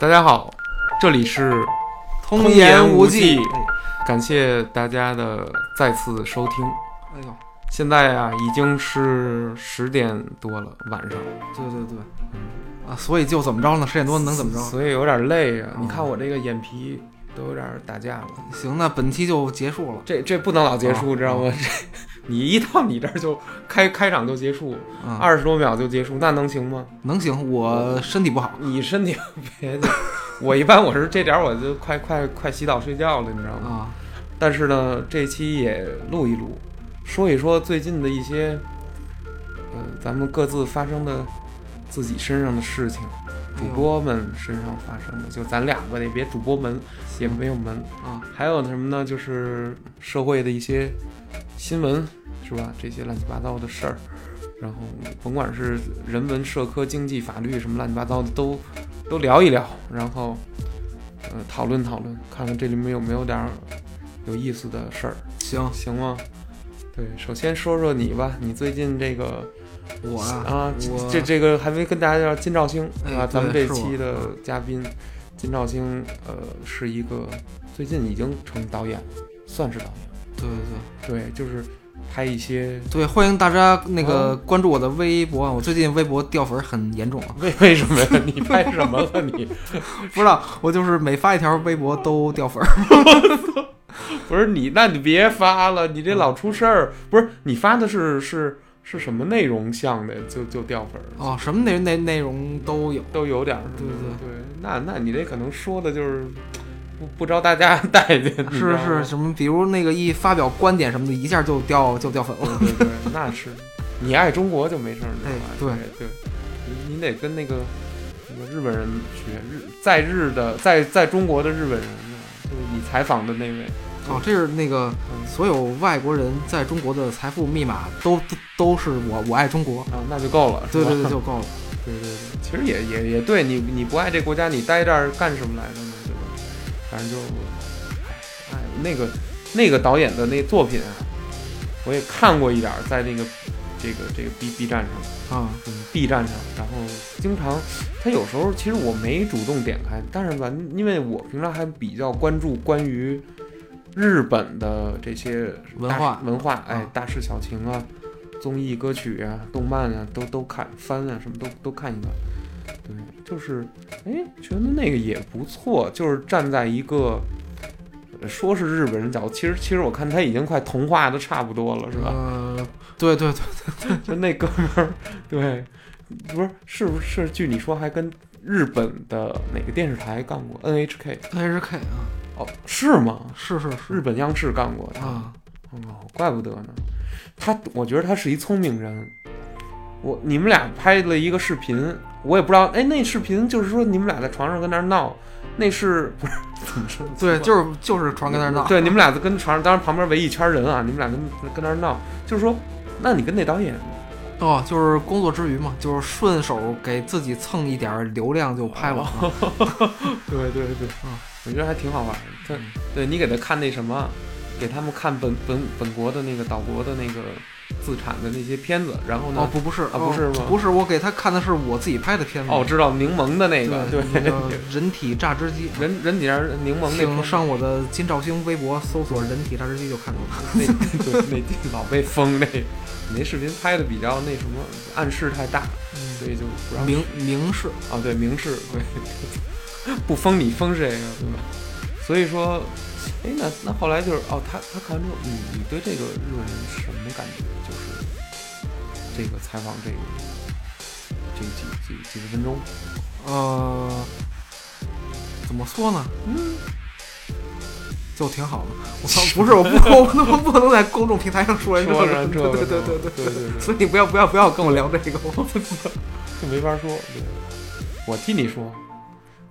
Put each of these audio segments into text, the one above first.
大家好，这里是通言无忌哎感谢大家的再次收听。哎呦，现在啊，已经是十点多了，晚上，对对对，啊，所以就怎么着呢？十点多能怎么着？所以有点累啊。哦你看我这个眼皮都有点打架了。行，那本期就结束了。这这不能老结束，哦知道吗？这 你一到你这儿就开开场就结束，啊，二十多秒就结束，那能行吗？能行，我身体不好。你身体 别的，我一般我是这点儿我就快快快洗澡睡觉了，你知道吗？啊，但是呢，这期也录一录，说一说最近的一些，呃，咱们各自发生的自己身上的事情，主播们身上发生的，就咱俩吧，也别主播们，也没有门。啊，还有什么呢？就是社会的一些新闻，是吧？这些乱七八糟的事儿，然后甭管是人文、社科、经济、法律什么乱七八糟的，都都聊一聊，然后呃讨论讨论，看看这里面有没有点儿有意思的事儿，行，行吗？对，首先说说你吧，你最近这个我啊，啊，我这这个还没跟大家介绍金兆星哎啊，咱们这期的嘉宾金兆星，呃，是一个最近已经成导演，算是导演，对对对对，就是拍一些对，欢迎大家那哦个关注我的微博啊，我最近微博掉粉儿很严重啊，为为什么呀？你拍什么了你？不知道，我就是每发一条微博都掉粉儿。不是你，那你别发了，你这老出事儿。不是你发的是是是什么内容像的，就就掉粉儿，哦，什么内内内容都有。都有点儿。对对对，那那你这可能说的就是不不招大家待见，是是什么？比如那个一发表观点什么的，一下就掉就掉粉了。对对对，那是你爱中国就没事儿？哎对对，你你得跟那个那个日本人学日在日的在在中国的日本人，就是你采访的那位，哦，这是那个嗯所有外国人在中国的财富密码都都都是我我爱中国。啊，那就够了，对对对，就够了。对对对，其实也也也对你你不爱这国家，你待这儿干什么来着呢？对吧？反正就，哎，那个那个导演的那作品啊，我也看过一点儿，在那个这个这个 B B 站上。啊，嗯，B 站上，然后经常，他有时候其实我没主动点开，但是吧，因为我平常还比较关注关于日本的这些文化文化，哎啊，大事小情啊，综艺、歌曲啊，动漫啊，都都看番啊，什么都都看一看。对，就是，哎，觉得那个也不错，就是站在一个呃说是日本人角度，其实其实我看他已经快同化的差不多了，是吧？呃，对对对对，就那哥们儿，对，不是是不是？据你说还跟日本的哪个电视台干过 NHK？NHK 啊，哦，是吗？是是是日本央视干过他啊，哦，怪不得呢。他，我觉得他是一聪明人。我你们俩拍了一个视频，我也不知道，哎，那视频就是说你们俩在床上跟那儿闹，那是不是怎么说？对，就是就是床跟那儿闹。对，你们俩在跟床上，当然旁边围一圈人啊，你们俩跟跟那儿闹，就是说，那你跟那导演哦，就是工作之余嘛，就是顺手给自己蹭一点流量就拍了。啊 对对对，嗯我觉得还挺好玩的。他对你给他看那什么，给他们看本本本国的那个岛国的那个自产的那些片子，然后呢，哦，不不是啊不是吗哦不是，我给他看的是我自己拍的片子。哦，知道柠檬的那个，对，那个人体榨汁机。人人体榨柠檬那请上我的金兆星微博搜索“人体榨汁机”就看到了。那对那老被封那，你那视频拍的比较那什么，暗示太大，所以就不让明明示啊，对，明示，对，不封你封谁呀、对吧？所以说，哎，那那后来就是哦，他他看完之后，你你对这个日本人是什么感觉？就是这个采访这个这几几几十分钟，呃，怎么说呢？嗯，就挺好的。我操，不是，我不，我不能不能在公众平台上说人这个，对对对对对对对 所以你不要不要不要跟我聊这个。我就没法说。对，我替你说，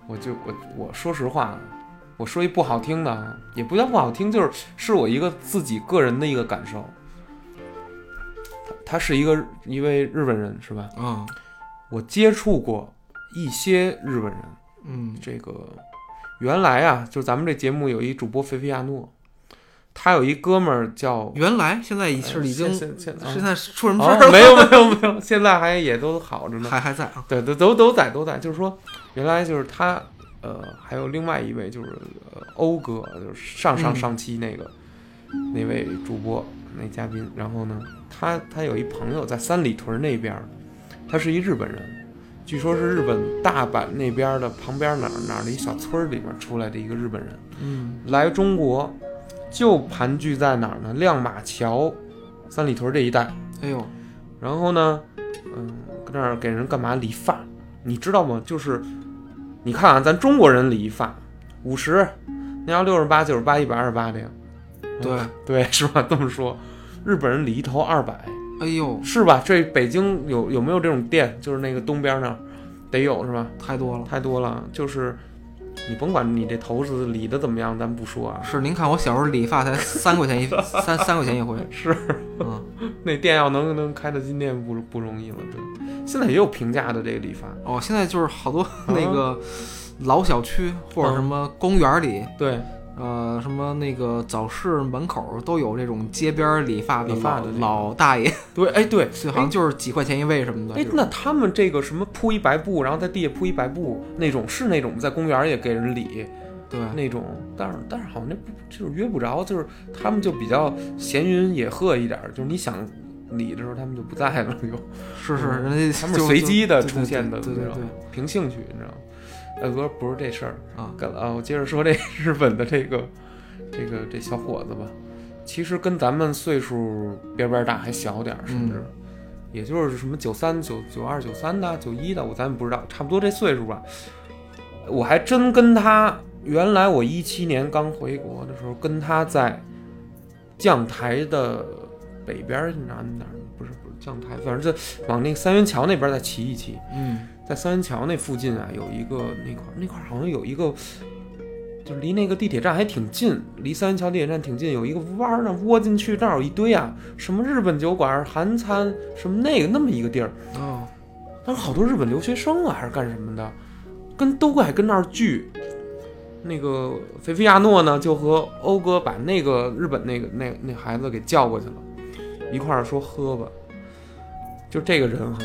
我就我我说实话，我说一不好听的啊，也不叫不好听，就是是我一个自己个人的一个感受。他他是一个一位日本人是吧？啊，我接触过一些日本人，嗯这个原来啊，就咱们这节目有一主播菲菲亚诺，他有一哥们儿叫原来现在是已经现在出什么事儿了？哦没有没有没有，现在还也都好着呢。还还在啊？对，都都都在都在，就是说，原来就是他，呃，还有另外一位就是呃欧哥，就是上上嗯上期那个、那位主播那嘉宾，然后呢，他他有一朋友在三里屯那边儿，他是一日本人，据说是日本大阪那边儿的旁边哪儿哪儿的一小村儿里面出来的一个日本人，嗯，来中国就盘踞在哪儿呢？亮马桥、三里屯这一带。哎呦，然后呢，嗯，搁那儿给人干嘛理发？你知道吗？就是你看啊，咱中国人理一发五十，那要六十八、九十八、一百二十八的呀，对，对，是吧？这么说，日本人理一头二百，哎呦，是吧？这北京有有没有这种店？就是那个东边那儿得有是吧？太多了。太多了，就是你甭管你这头是理的怎么样，咱不说啊，是，您看我小时候理发才三块钱一 三三块钱一回，是嗯，那店要能能开到今天不不容易了，对。现在也有平价的这个理发，哦，现在就是好多那个老小区或者什么公园里，对，呃，什么那个早市门口都有这种街边理发的老理发的老大爷，对，哎，对，好像就是几块钱一位什么的。哎，那他们这个什么铺一白布，然后在地下铺一白布那种，是那种在公园也给人理对，那种，但是但是好像那不就是约不着，就是他们就比较闲云野鹤一点儿，就是你想理的时候他们就不在了，就是是，人家他们随机的出现的，对对对凭兴趣，你知道吗？呃，不是不是这事儿啊，跟啊，我接着说这 日本的这个这个这小伙子吧，其实跟咱们岁数边边大还小点儿，甚至、嗯也就是什么九三、九九二、九三的、九一的，我咱也不知道，差不多这岁数吧。我还真跟他，原来我一七年刚回国的时候，跟他在将台的北边儿哪哪儿不是不是将台，反正就往那个三元桥那边儿再骑一骑。嗯，在三元桥那附近啊，有一个那块儿那块儿好像有一个，就离那个地铁站还挺近，离三元桥地铁站挺近，有一个弯儿呢，窝进去那儿有一堆啊，什么日本酒馆、韩餐什么那个那么一个地儿，啊，当时好多日本留学生啊，还是干什么的，跟都爱跟那儿聚。那个菲菲亚诺呢，就和欧哥把那个日本那个那那孩子给叫过去了，一块儿说喝吧。就这个人哈，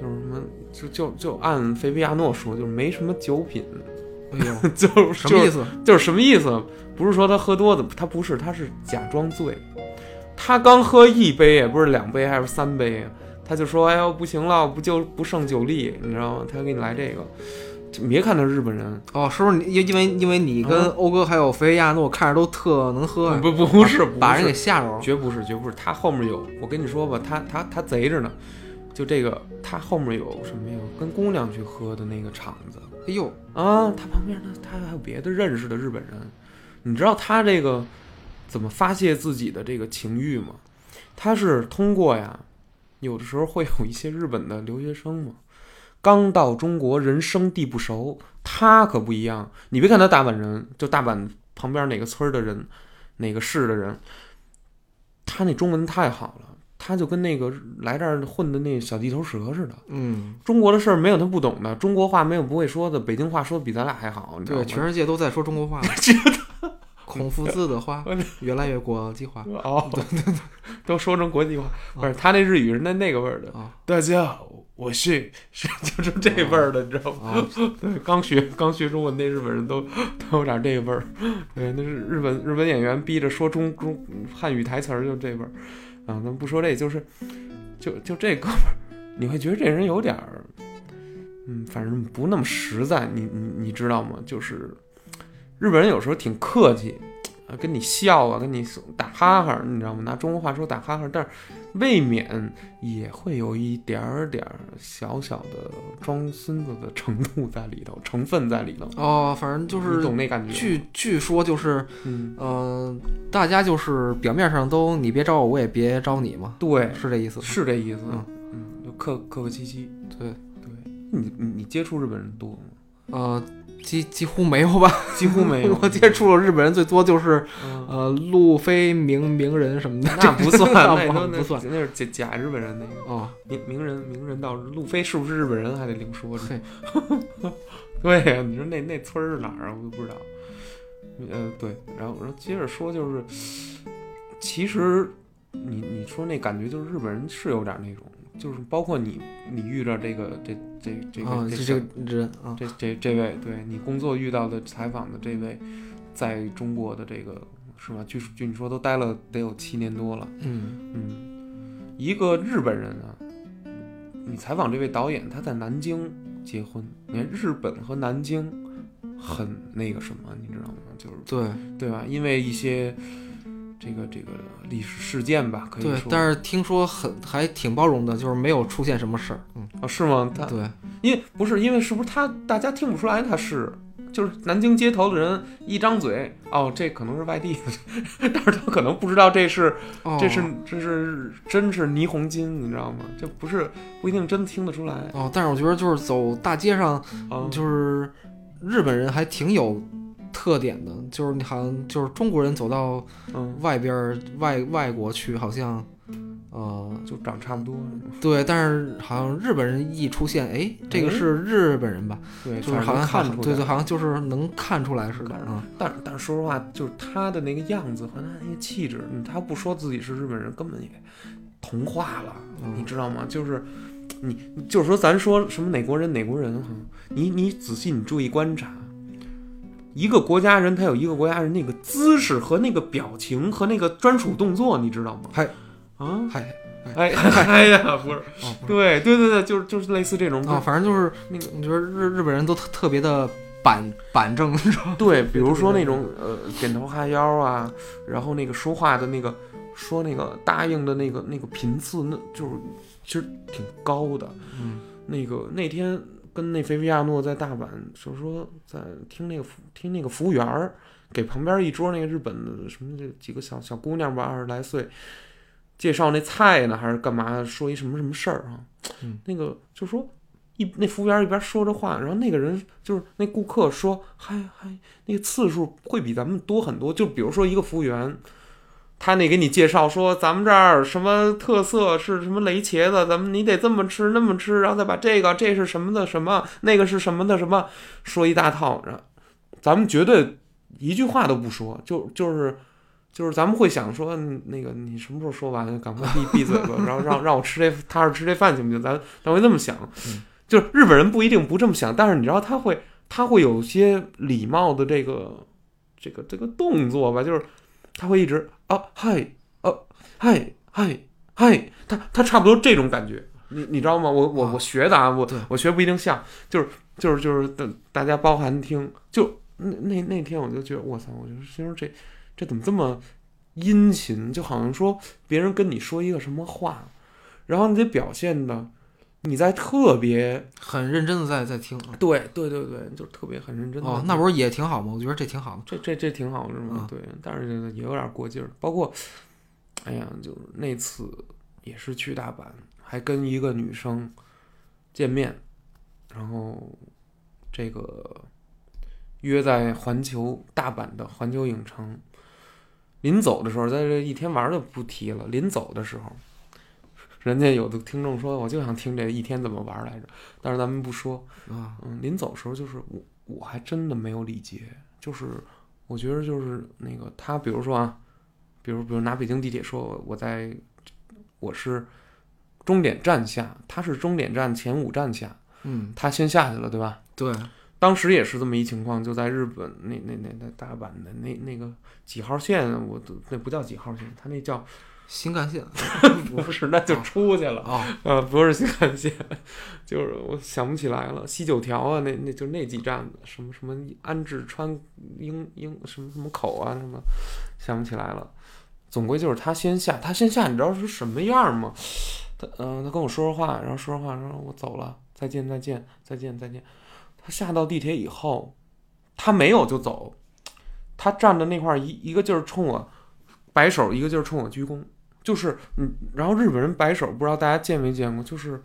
就是什么，就就就按菲菲亚诺说，就是没什么酒品，哎呦，就是什么意思？就是什么意思？不是说他喝多的，他不是，他是假装醉。他刚喝一杯，也不是两杯还是三杯啊，他就说：“哎呦，不行了，不就不胜酒力，你知道吗？”他给你来这个，别看他日本人，哦，是不是你因因为因为你跟啊欧哥还有菲亚诺看着都特能喝呀，不不不是，把人给吓着了。绝不是，绝不是，他后面有，我跟你说吧，他他他贼着呢。就这个，他后面有什么呀？跟姑娘去喝的那个场子哎呦，啊，他旁边呢，他还有别的认识的日本人。你知道他这个怎么发泄自己的这个情欲吗？他是通过呀，有的时候会有一些日本的留学生嘛，刚到中国，人生地不熟，他可不一样。你别看他大阪人，就大阪旁边哪个村的人，哪个市的人，他那中文太好了，他就跟那个来这儿混的那小地头蛇似的。嗯，中国的事儿没有他不懂的，中国话没有不会说的，北京话说的比咱俩还好，你知道对，全世界都在说中国话。孔夫子的话 越来越国际化哦，对对对，都说成国际化，不是啊他那日语是那那个味儿的。啊大家好，我是是 就是这味儿的，你知道吗？啊！对，刚学刚学中文那日本人都都有点这个味儿。对，那是日本日本演员逼着说中中汉语台词儿，就这味儿。啊，咱不说这，就是就就这哥们儿，你会觉得这人有点儿，嗯，反正不那么实在。你你你知道吗？就是日本人有时候挺客气。啊，跟你笑啊，跟你打哈哈，你知道吗？拿中国话说打哈哈，但是未免也会有一点儿点儿小小的装孙子的程度在里头，成分在里头。哦，反正就是你是懂那感觉？据据说就是嗯，呃，大家就是表面上都你别招我，我也别招你嘛，对，是这意思。是这意思。嗯嗯，就客客客气气。对对，你你你接触日本人多吗？呃，几几乎没有吧？几乎没有。我接触了日本人最多就是嗯，呃路飞名名人什么的，那不算，那不不算。那是假假日本人那个哦，名名人名人到路飞是不是日本人还得另说呢。嘿，对呀、你说那那村儿是哪儿啊？我都不知道。呃，对，然后然后接着说，就是其实你你说那感觉就是日本人是有点那种，就是包括你你遇着这个这这这啊，个这这这个人啊，这这这位，对你工作遇到的采访的这位，在中国的这个是吧？据据你说都待了得有七年多了，嗯嗯，一个日本人啊，你采访这位导演，他在南京结婚，你看日本和南京很那个什么，你知道吗？就是对对吧？因为一些这个这个历史事件吧，可以对，说，但是听说很还挺包容的，就是没有出现什么事儿。嗯，哦是吗？他对，因为不是因为是不是他大家听不出来他是。就是南京街头的人一张嘴，哦，这可能是外地的，但是他可能不知道这是哦这是这是真是霓虹金，你知道吗？这不是不一定真听得出来哦，但是我觉得就是走大街上，嗯。就是日本人还挺有特点的，就是你好像就是中国人走到嗯，外边儿外外国去，好像呃就长差不多，对，但是好像日本人一出现，哎，这个哎是日本人吧？对，就是好像看出来，对对，好像就是能看出来似的看啊。但但是说实话，就是他的那个样子和他那个气质，嗯他不说自己是日本人，根本也同化了，你嗯知道吗？就是你就是说，咱说什么哪国人哪国人哈，你你仔细你注意观察，一个国家人他有一个国家人那个姿势和那个表情和那个专属动作，你知道吗？嗨。啊，嗨，哎 哎呀，不是，哦，不是。对对对对，就是就是类似这种啊，反正就是那个你觉得日日本人都特特别的板板正，你知道吗？对，比如说那种呃点头哈腰啊，然后那个说话的那个说那个答应的那个那个频次，那就是其实挺高的。嗯。那个那天跟那菲菲亚诺在大阪，就是说在听那个服听那个服务员儿给旁边一桌那个日本的什么这几个小小姑娘吧，二十来岁，介绍那菜呢还是干嘛，说一什么什么事儿啊？嗯那个就说一那服务员一边说着话，然后那个人就是那顾客说嗨嗨，那个次数会比咱们多很多。就比如说一个服务员。他那给你介绍说，咱们这儿什么特色是什么雷茄子，咱们你得这么吃那么吃，然后再把这个这是什么的什么，那个是什么的什么，说一大套，然后咱们绝对一句话都不说，就就是就是咱们会想说，嗯那个你什么时候说完，赶快闭 闭嘴吧，然后让让我吃这踏实吃这饭行不行？咱咱会这么想嗯，就是日本人不一定不这么想，但是你知道他会他会有些礼貌的这个这个这个动作吧，就是他会一直啊嗨哦嗨嗨嗨，他他差不多这种感觉，你你知道吗？我我啊我学的啊，我我学不一定像，就是就是就是大大家包含听，就那那那天我就觉得我操，我就心说这这怎么这么殷勤，就好像说别人跟你说一个什么话，然后你得表现的你在特别很认真的在在听啊。对对对对，就特别很认真的哦，那不是也挺好吗？我觉得这挺好的。这这这挺好是吗？啊对，但是也有点过劲儿。包括，哎呀，就是那次也是去大阪，还跟一个女生见面，然后这个约在环球大阪的环球影城。临走的时候，在这一天玩儿的不提了。临走的时候，人家有的听众说，我就想听这一天怎么玩儿来着，但是咱们不说。啊，嗯，临走的时候就是我我还真的没有礼节，就是我觉得就是那个他，比如说啊，比如比如拿北京地铁说，我在我是终点站下，他是终点站前五站下，嗯，他先下去了，对吧？对，当时也是这么一情况，就在日本那那那那大阪的那那个几号线，我都那不叫几号线，他那叫新干线。不是，那就出去了。哦，呃，不是新干线，就是我想不起来了，西九条啊，那那就那几站，什么什么安置川英英什么什么口啊，什么想不起来了。总归就是他先下，他先下，你知道是什么样吗？他嗯、他跟我说说话，然后说说话，然后我走了，再见再见再见再见。他下到地铁以后，他没有就走，他站的那块儿一一个劲儿冲我摆手，一个劲儿冲我鞠躬。就是嗯，然后日本人摆手，不知道大家见没见过，就是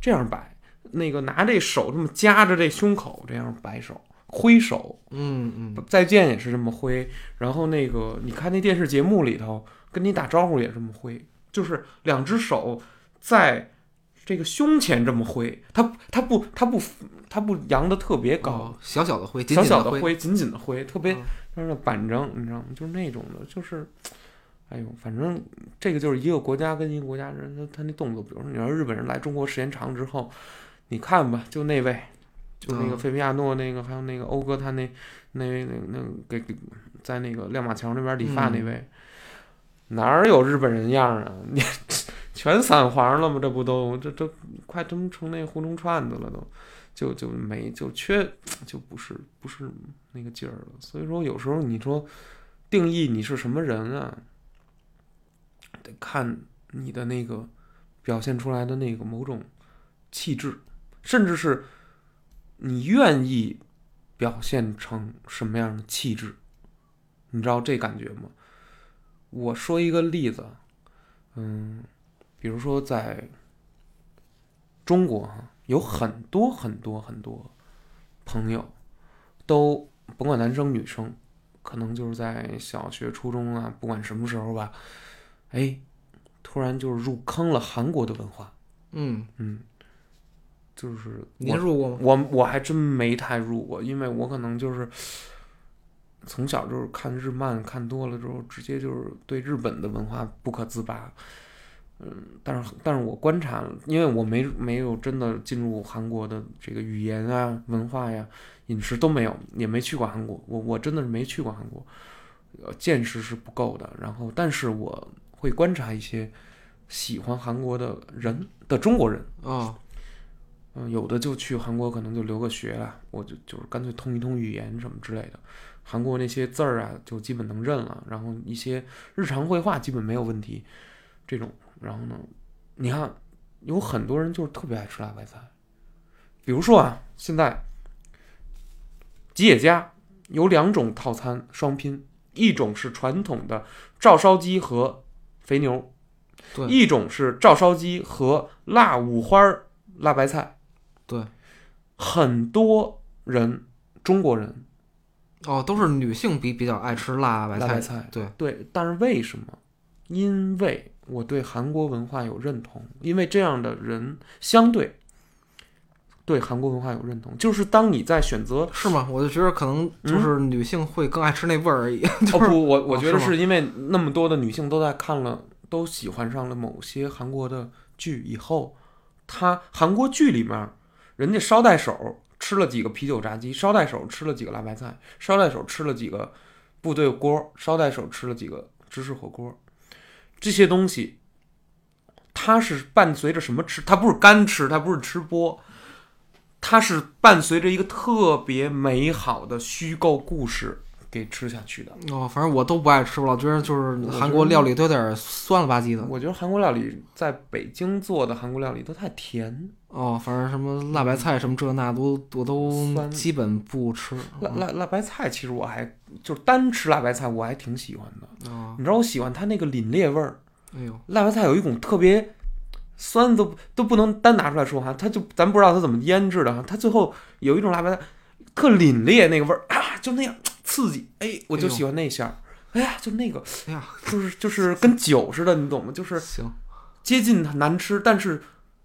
这样摆，那个拿这手这么夹着这胸口，这样摆手挥手，嗯嗯，再见也是这么挥。然后那个你看那电视节目里头跟你打招呼也这么挥，就是两只手在这个胸前这么挥，他他不他不他不扬的特别高，哦，小小的挥，紧小紧的灰，小的挥，紧紧的挥，特别嗯就是板正，你知道吗？就是那种的，就是，哎呦，反正这个就是一个国家跟一个国家人他他那动作，比如说你要日本人来中国时间长之后，你看吧，就那位，就那个嗯费皮亚诺那个，还有那个欧哥他那那那那给给在那个亮马桥那边理发那嗯位，哪儿有日本人样啊？你全散黄了吗？这不都这这快真成那胡同串子了都，就就没就缺就不是不是那个劲儿了。所以说有时候你说定义你是什么人啊，得看你的那个表现出来的那个某种气质，甚至是你愿意表现成什么样的气质，你知道这感觉吗？我说一个例子，嗯，比如说在中国哈，有很多很多很多朋友都甭管男生女生，可能就是在小学、初中啊，不管什么时候吧，哎，突然就是入坑了韩国的文化，嗯，嗯，就是您我入过吗？我我还真没太入过，因为我可能就是从小就是看日漫看多了之后，直接就是对日本的文化不可自拔。嗯，但是但是我观察了，因为我没没有真的进入韩国的这个语言啊、文化呀、饮食都没有，也没去过韩国。我我真的是没去过韩国，呃，见识是不够的。然后，但是我会观察一些喜欢韩国的人的中国人。啊，嗯，有的就去韩国可能就留个学了，我就就是干脆通一通语言什么之类的。韩国那些字儿啊，就基本能认了，然后一些日常绘画基本没有问题。这种，然后呢，你看有很多人就是特别爱吃辣白菜，比如说啊，现在吉野家有两种套餐双拼，一种是传统的照烧鸡和肥牛，对一种是照烧鸡和辣五花儿辣白菜。对，很多人中国人哦，都是女性比比较爱吃辣白菜，辣白菜，对对，但是为什么？因为我对韩国文化有认同，因为这样的人相对对韩国文化有认同，就是当你在选择是吗？我就觉得可能就是女性会更爱吃那味儿而已。哦 不，我我哦觉得是因为那么多的女性都在看了，都喜欢上了某些韩国的剧以后，她韩国剧里面，人家捎带手吃了几个啤酒炸鸡，捎带手吃了几个辣白菜，捎带手吃了几个部队锅，捎带手吃了几个芝士火锅，这些东西，它是伴随着什么吃？它不是干吃，它不是吃播。它是伴随着一个特别美好的虚构故事给吃下去的。哦，反正我都不爱吃，我老觉得就是韩国料理都有点酸了吧唧的。我觉得韩国料理在北京做的韩国料理都太甜，哦，反正什么辣白菜什么这那都我都基本不吃。辣辣辣白菜其实我还就是单吃辣白菜我还挺喜欢的。哦，你知道我喜欢它那个凛冽味儿，哎呦，辣白菜有一种特别酸都都不能单拿出来说哈，它就咱不知道它怎么腌制的哈，它最后有一种辣白菜特凛冽那个味儿啊，就那样刺激，哎，我就喜欢那馅儿。哎呀，就那个，哎呀，就是就是跟酒似的，你懂吗？就是行，接近它难吃，但是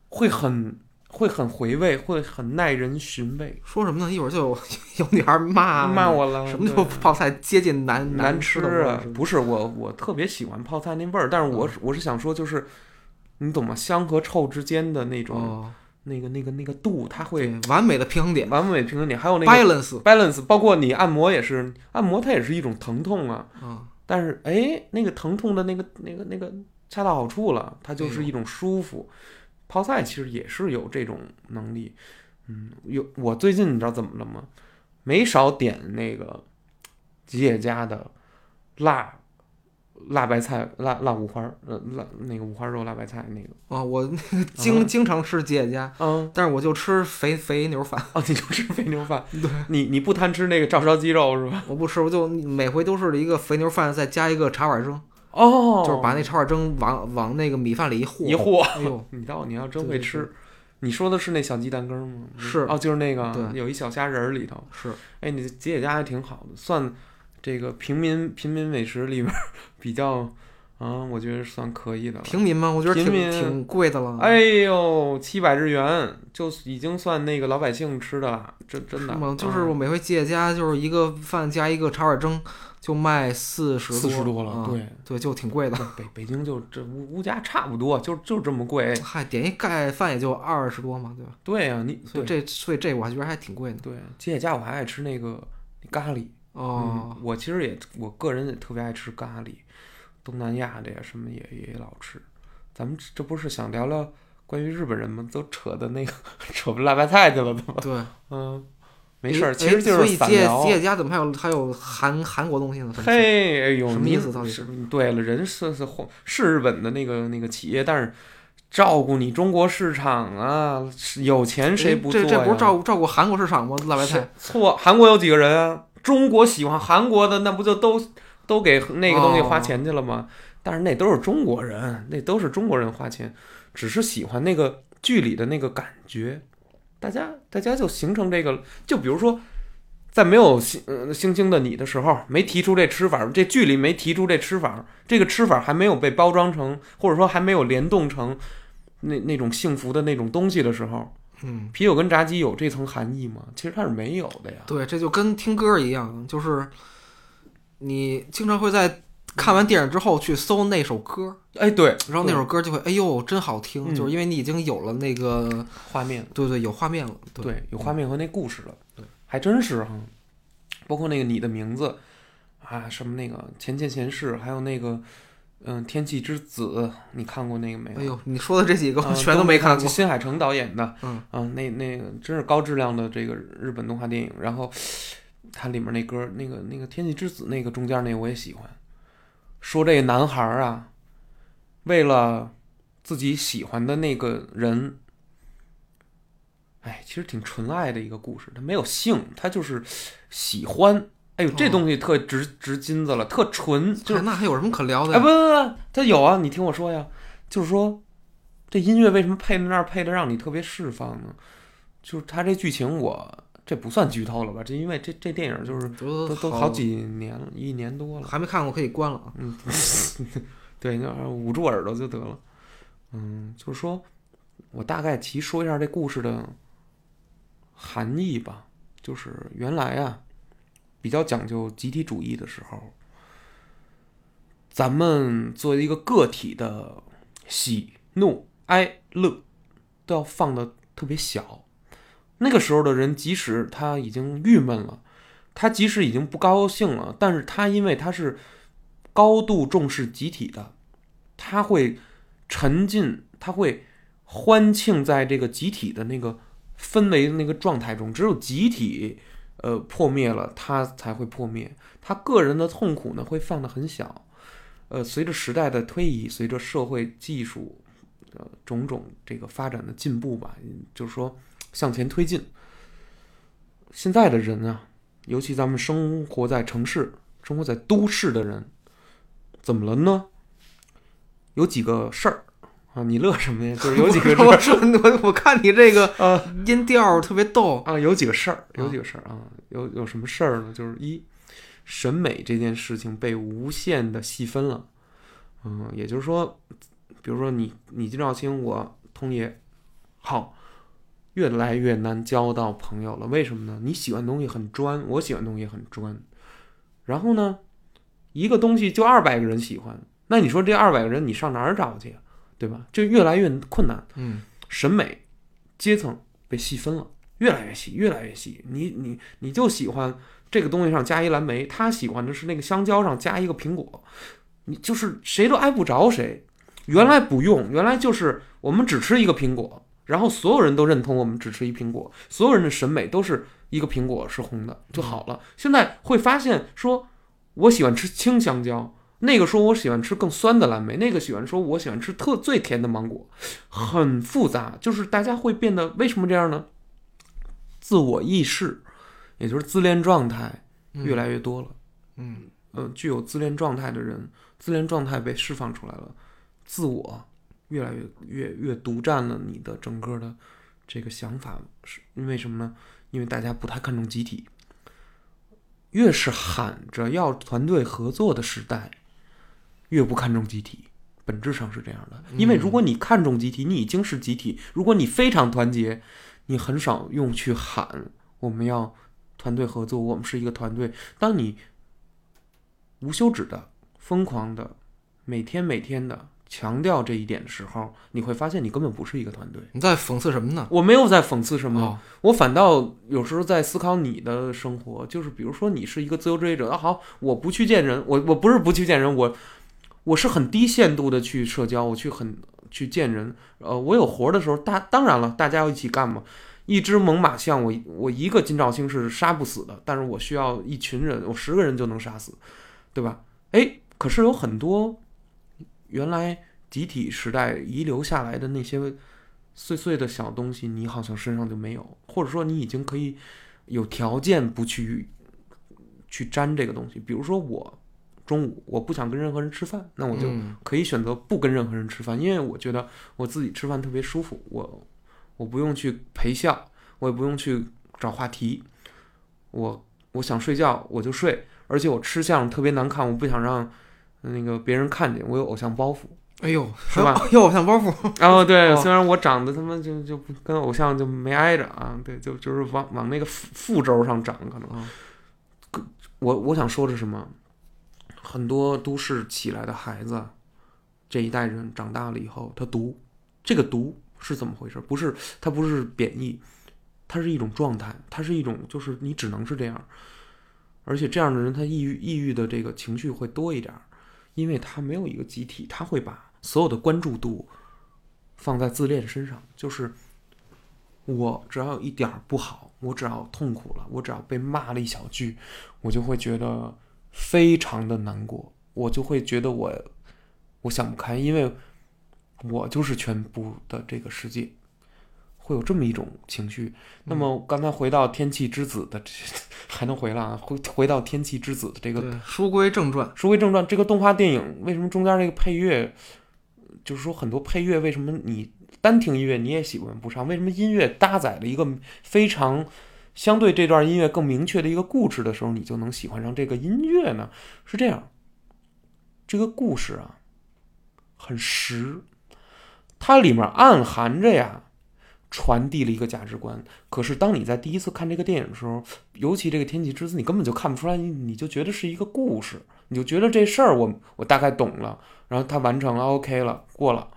会很会很回味，会很耐人寻味。说什么呢？一会儿就 有有女孩骂骂我了，什么叫泡菜接近难难吃吃啊的味儿是？吗不是我，我特别喜欢泡菜那味儿，但是我是我是想说，就是你懂吗？香和臭之间的那种、哦，那个那个那个度，它会，完美的平衡点完美平衡点，还有那个，balance，balance，包括你按摩也是，按摩它也是一种疼痛啊，啊，但是哎，那个疼痛的那个那个那个恰到好处了，它就是一种舒服。泡菜其实也是有这种能力，嗯，有我最近你知道怎么了吗？没少点那个吉野家的辣辣白菜辣辣五花儿呃辣那个五花肉辣白菜那个，啊，我那 个经嗯经常吃吉野家，嗯，但是我就吃肥肥牛饭，哦，你就吃肥牛饭，对，你你不贪吃那个照烧鸡肉是吧？我不吃，我就每回都是一个肥牛饭，再加一个茶碗蒸，哦，就是把那茶碗蒸往往那个米饭里一和，一和，哎呦，你到你要真对对会吃，你说的是那小鸡蛋羹吗？是哦，就是那个对有一小虾仁儿里头。是哎，你吉野家还挺好的，算这个平民平民美食里面比较啊，我觉得算可以的了。平民吗？我觉得挺平民挺贵的了。哎呦，七百日元就已经算那个老百姓吃的了，真真的？就是啊我每回接家，就是一个饭加一个炒碗蒸，就卖四十四十多了，啊对。对，就挺贵的。北北京就这物物价差不多，就就这么贵。嗨，点一盖饭也就二十多嘛，对吧？对呀、你所以这所以这我还觉得还挺贵的。对吉野家我还爱吃那个咖喱。哦嗯，，我其实也我个人也特别爱吃咖喱，东南亚的呀什么也也老吃。咱们这不是想聊聊关于日本人吗？都扯的那个 扯不辣白菜去了，对吧？对，嗯，没事儿，哎其实就是散聊吉。野家怎么还有还有韩韩国东西呢？嘿，哎呦，什么意思到底是对了，人是是是日本的那个那个企业，但是照顾你中国市场啊，有钱谁不做呀？这这不是照顾照顾韩国市场吗？辣白菜错，韩国有几个人啊？中国喜欢韩国的，那不就都都给那个东西花钱去了吗？但是那都是中国人，那都是中国人花钱，只是喜欢那个剧里的那个感觉，大家大家就形成这个，就比如说。在没有星呃星星的你的时候，没提出这吃法，这剧里没提出这吃法，这个吃法还没有被包装成，或者说还没有联动成那那种幸福的那种东西的时候，嗯，啤酒跟炸鸡有这层含义吗？其实它是没有的呀。对，这就跟听歌一样，就是你经常会在看完电影之后去搜那首歌，哎，对，然后那首歌就会哎呦真好听，嗯。就是因为你已经有了那个画面，对对有画面了，对。对，有画面和那故事了，对，还真是哈。包括那个你的名字啊，什么那个前前前世，还有那个嗯天气之子，你看过那个没有？哎呦你说的这几个啊我全都没看过，新海诚导演的，嗯啊，那那个真是高质量的这个日本动画电影。然后它里面那歌，那个那个天气之子那个中间那个我也喜欢，说这个男孩啊，为了自己喜欢的那个人，哎，其实挺纯爱的一个故事。他没有性，他就是喜欢。哎呦，这哦东西特值值金子了，特纯，就是哎那还有什么可聊的哎，不不不，它有啊，你听我说呀，就是说，这音乐为什么配在那儿配的让你特别释放呢？就是它这剧情我这不算剧透了吧？这因为这这电影就是都都都好几年了，一年多了。还没看过可以关了啊。嗯，对，那捂住耳朵就得了。嗯，就是说我大概其说一下这故事的含义吧。就是原来啊，比较讲究集体主义的时候，咱们作为一个个体的喜怒哀乐都要放的特别小。那个时候的人，即使他已经郁闷了，他即使已经不高兴了，但是他因为他是高度重视集体的，他会沉浸，他会欢庆在这个集体的那个氛围那个状态中。只有集体呃破灭了，他才会破灭。他个人的痛苦呢会放得很小。呃，随着时代的推移，随着社会技术呃种种这个发展的进步吧，就是说向前推进。现在的人啊，尤其咱们生活在城市、生活在都市的人，怎么了呢？有几个事儿啊，你乐什么呀？就是有 几个事我说我我看你这个啊音调特别逗，啊，有几个事儿，有几个事儿啊，有有什么事儿呢？就是一，审美这件事情被无限的细分了，嗯，也就是说，比如说你你金兆清，我通爷，好，越来越难交到朋友了。为什么呢？你喜欢的东西很专，我喜欢的东西很专，然后呢，一个东西就二百个人喜欢，那你说这二百个人你上哪儿找去呀？对吧？就越来越困难。嗯，审美阶层被细分了，越来越细，越来越细。你你你就喜欢这个东西上加一蓝莓，他喜欢的是那个香蕉上加一个苹果，你就是谁都挨不着谁。原来不用，原来就是我们只吃一个苹果，然后所有人都认同我们只吃一苹果，所有人的审美都是一个苹果是红的就好了。现在会发现说，我喜欢吃青香蕉。那个说我喜欢吃更酸的蓝莓，那个喜欢说我喜欢吃特最甜的芒果，很复杂，就是大家会变得为什么这样呢？自我意识，也就是自恋状态越来越多了。嗯嗯、具有自恋状态的人，自恋状态被释放出来了，自我越来越越越独占了你的整个的这个想法，是因为什么呢？因为大家不太看重集体，越是喊着要团队合作的时代，越不看重集体。本质上是这样的，因为如果你看重集体，你已经是集体；如果你非常团结，你很少用去喊我们要团队合作，我们是一个团队。当你无休止的、疯狂的、每天每天的强调这一点的时候，你会发现你根本不是一个团队。你在讽刺什么呢？我没有在讽刺什么，哦我反倒有时候在思考你的生活，就是比如说你是一个自由职业者，啊好，我不去见人，我我不是不去见人，我我是很低限度的去社交，我去很去见人，呃，我有活儿的时候，大当然了，大家要一起干嘛。一只猛犸象，我我一个金兆星是杀不死的，但是我需要一群人，我十个人就能杀死，对吧？哎，可是有很多原来集体时代遗留下来的那些碎碎的小东西，你好像身上就没有，或者说你已经可以有条件不去去沾这个东西。比如说我中午我不想跟任何人吃饭，那我就嗯可以选择不跟任何人吃饭，因为我觉得我自己吃饭特别舒服，我我不用去陪笑，我也不用去找话题，我我想睡觉我就睡，而且我吃相特别难看，我不想让那个别人看见，我有偶像包袱。哎呦，是吧有 有偶像包袱，哦，对，哦虽然我长得他妈就就跟偶像就没挨着啊，对，就就是往往那个副副轴上长，可能。哦我我想说的是什么？很多都市起来的孩子，这一代人长大了以后，他读这个读是怎么回事？不是，它不是贬义，它是一种状态，它是一种就是你只能是这样，而且这样的人他抑郁抑郁的这个情绪会多一点，因为他没有一个集体，他会把所有的关注度放在自恋身上，就是我只要有一点不好，我只要痛苦了，我只要被骂了一小句，我就会觉得非常的难过，我就会觉得我我想不开，因为我就是全部的这个世界，会有这么一种情绪。那么刚才回到《天气之子》的这，还能回来啊？回回到《天气之子》的这个，书归正传，书归正传，这个动画电影为什么中间这个配乐，就是说很多配乐为什么你单听音乐你也喜欢不上？为什么音乐搭载了一个非常相对这段音乐更明确的一个故事的时候，你就能喜欢上这个音乐呢？是这样，这个故事啊，很实，它里面暗含着呀。传递了一个价值观，可是当你在第一次看这个电影的时候，尤其这个《天气之子》，你根本就看不出来，你就觉得是一个故事，你就觉得这事儿我我大概懂了，然后他完成了，OK 了，过了。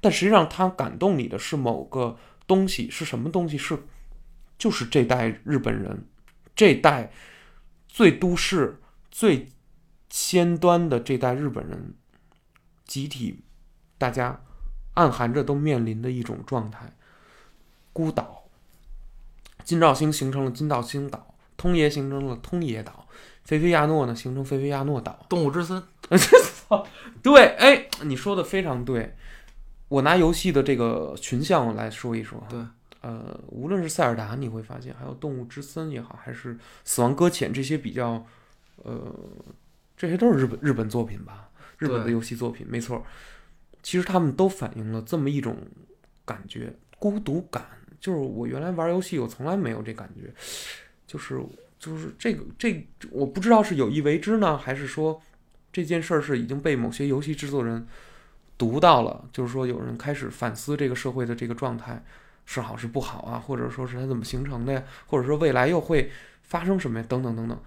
但实际上，他感动你的是某个东西，是什么东西？是就是这代日本人，这代最都市、最先端的这代日本人，集体大家暗含着都面临的一种状态。孤岛，金兆星形成了金兆星岛，通爷形成了通爷岛，菲菲亚诺呢形成菲菲亚诺岛。动物之森，对，哎，你说的非常对。我拿游戏的这个群像来说一说，对，呃，无论是塞尔达，你会发现，还有动物之森也好，还是死亡搁浅这些比较，呃，这些都是日本日本作品吧，日本的游戏作品，没错。其实他们都反映了这么一种感觉，孤独感。就是我原来玩游戏，我从来没有这感觉，就是就是这个这，我不知道是有意为之呢，还是说这件事儿是已经被某些游戏制作人读到了，就是说有人开始反思这个社会的这个状态是好是不好啊，或者说是它怎么形成的呀，或者说未来又会发生什么呀，等等等等，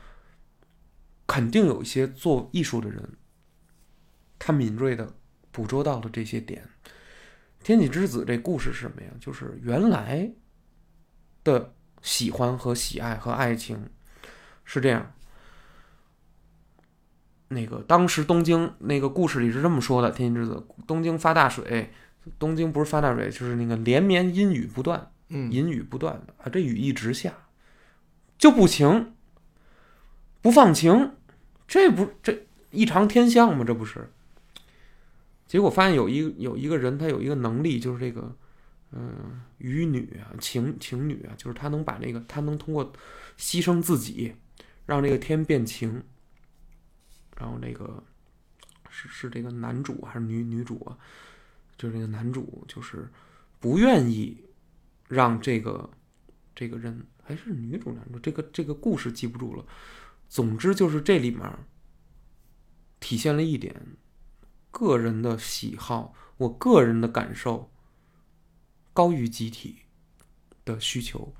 肯定有一些做艺术的人，他敏锐的捕捉到了这些点。天气之子这故事是什么呀？就是原来的喜欢和喜爱和爱情是这样。那个当时东京那个故事里是这么说的：天气之子，东京发大水，东京不是发大水，就是那个连绵阴雨不断，嗯，阴雨不断的啊，这雨一直下，就不晴，不放晴，这不这异常天象吗？这不是？结果发现有一有一个人，他有一个能力，就是这个，嗯、雨女啊，晴晴女啊，就是他能把那个，他能通过牺牲自己，让这个天变晴。然后那个是是这个男主还是女女主啊？就是那个男主就是不愿意让这个这个人还是女主男主，这个这个故事记不住了。总之就是这里面体现了一点个人的喜好，我个人的感受高于集体的需求，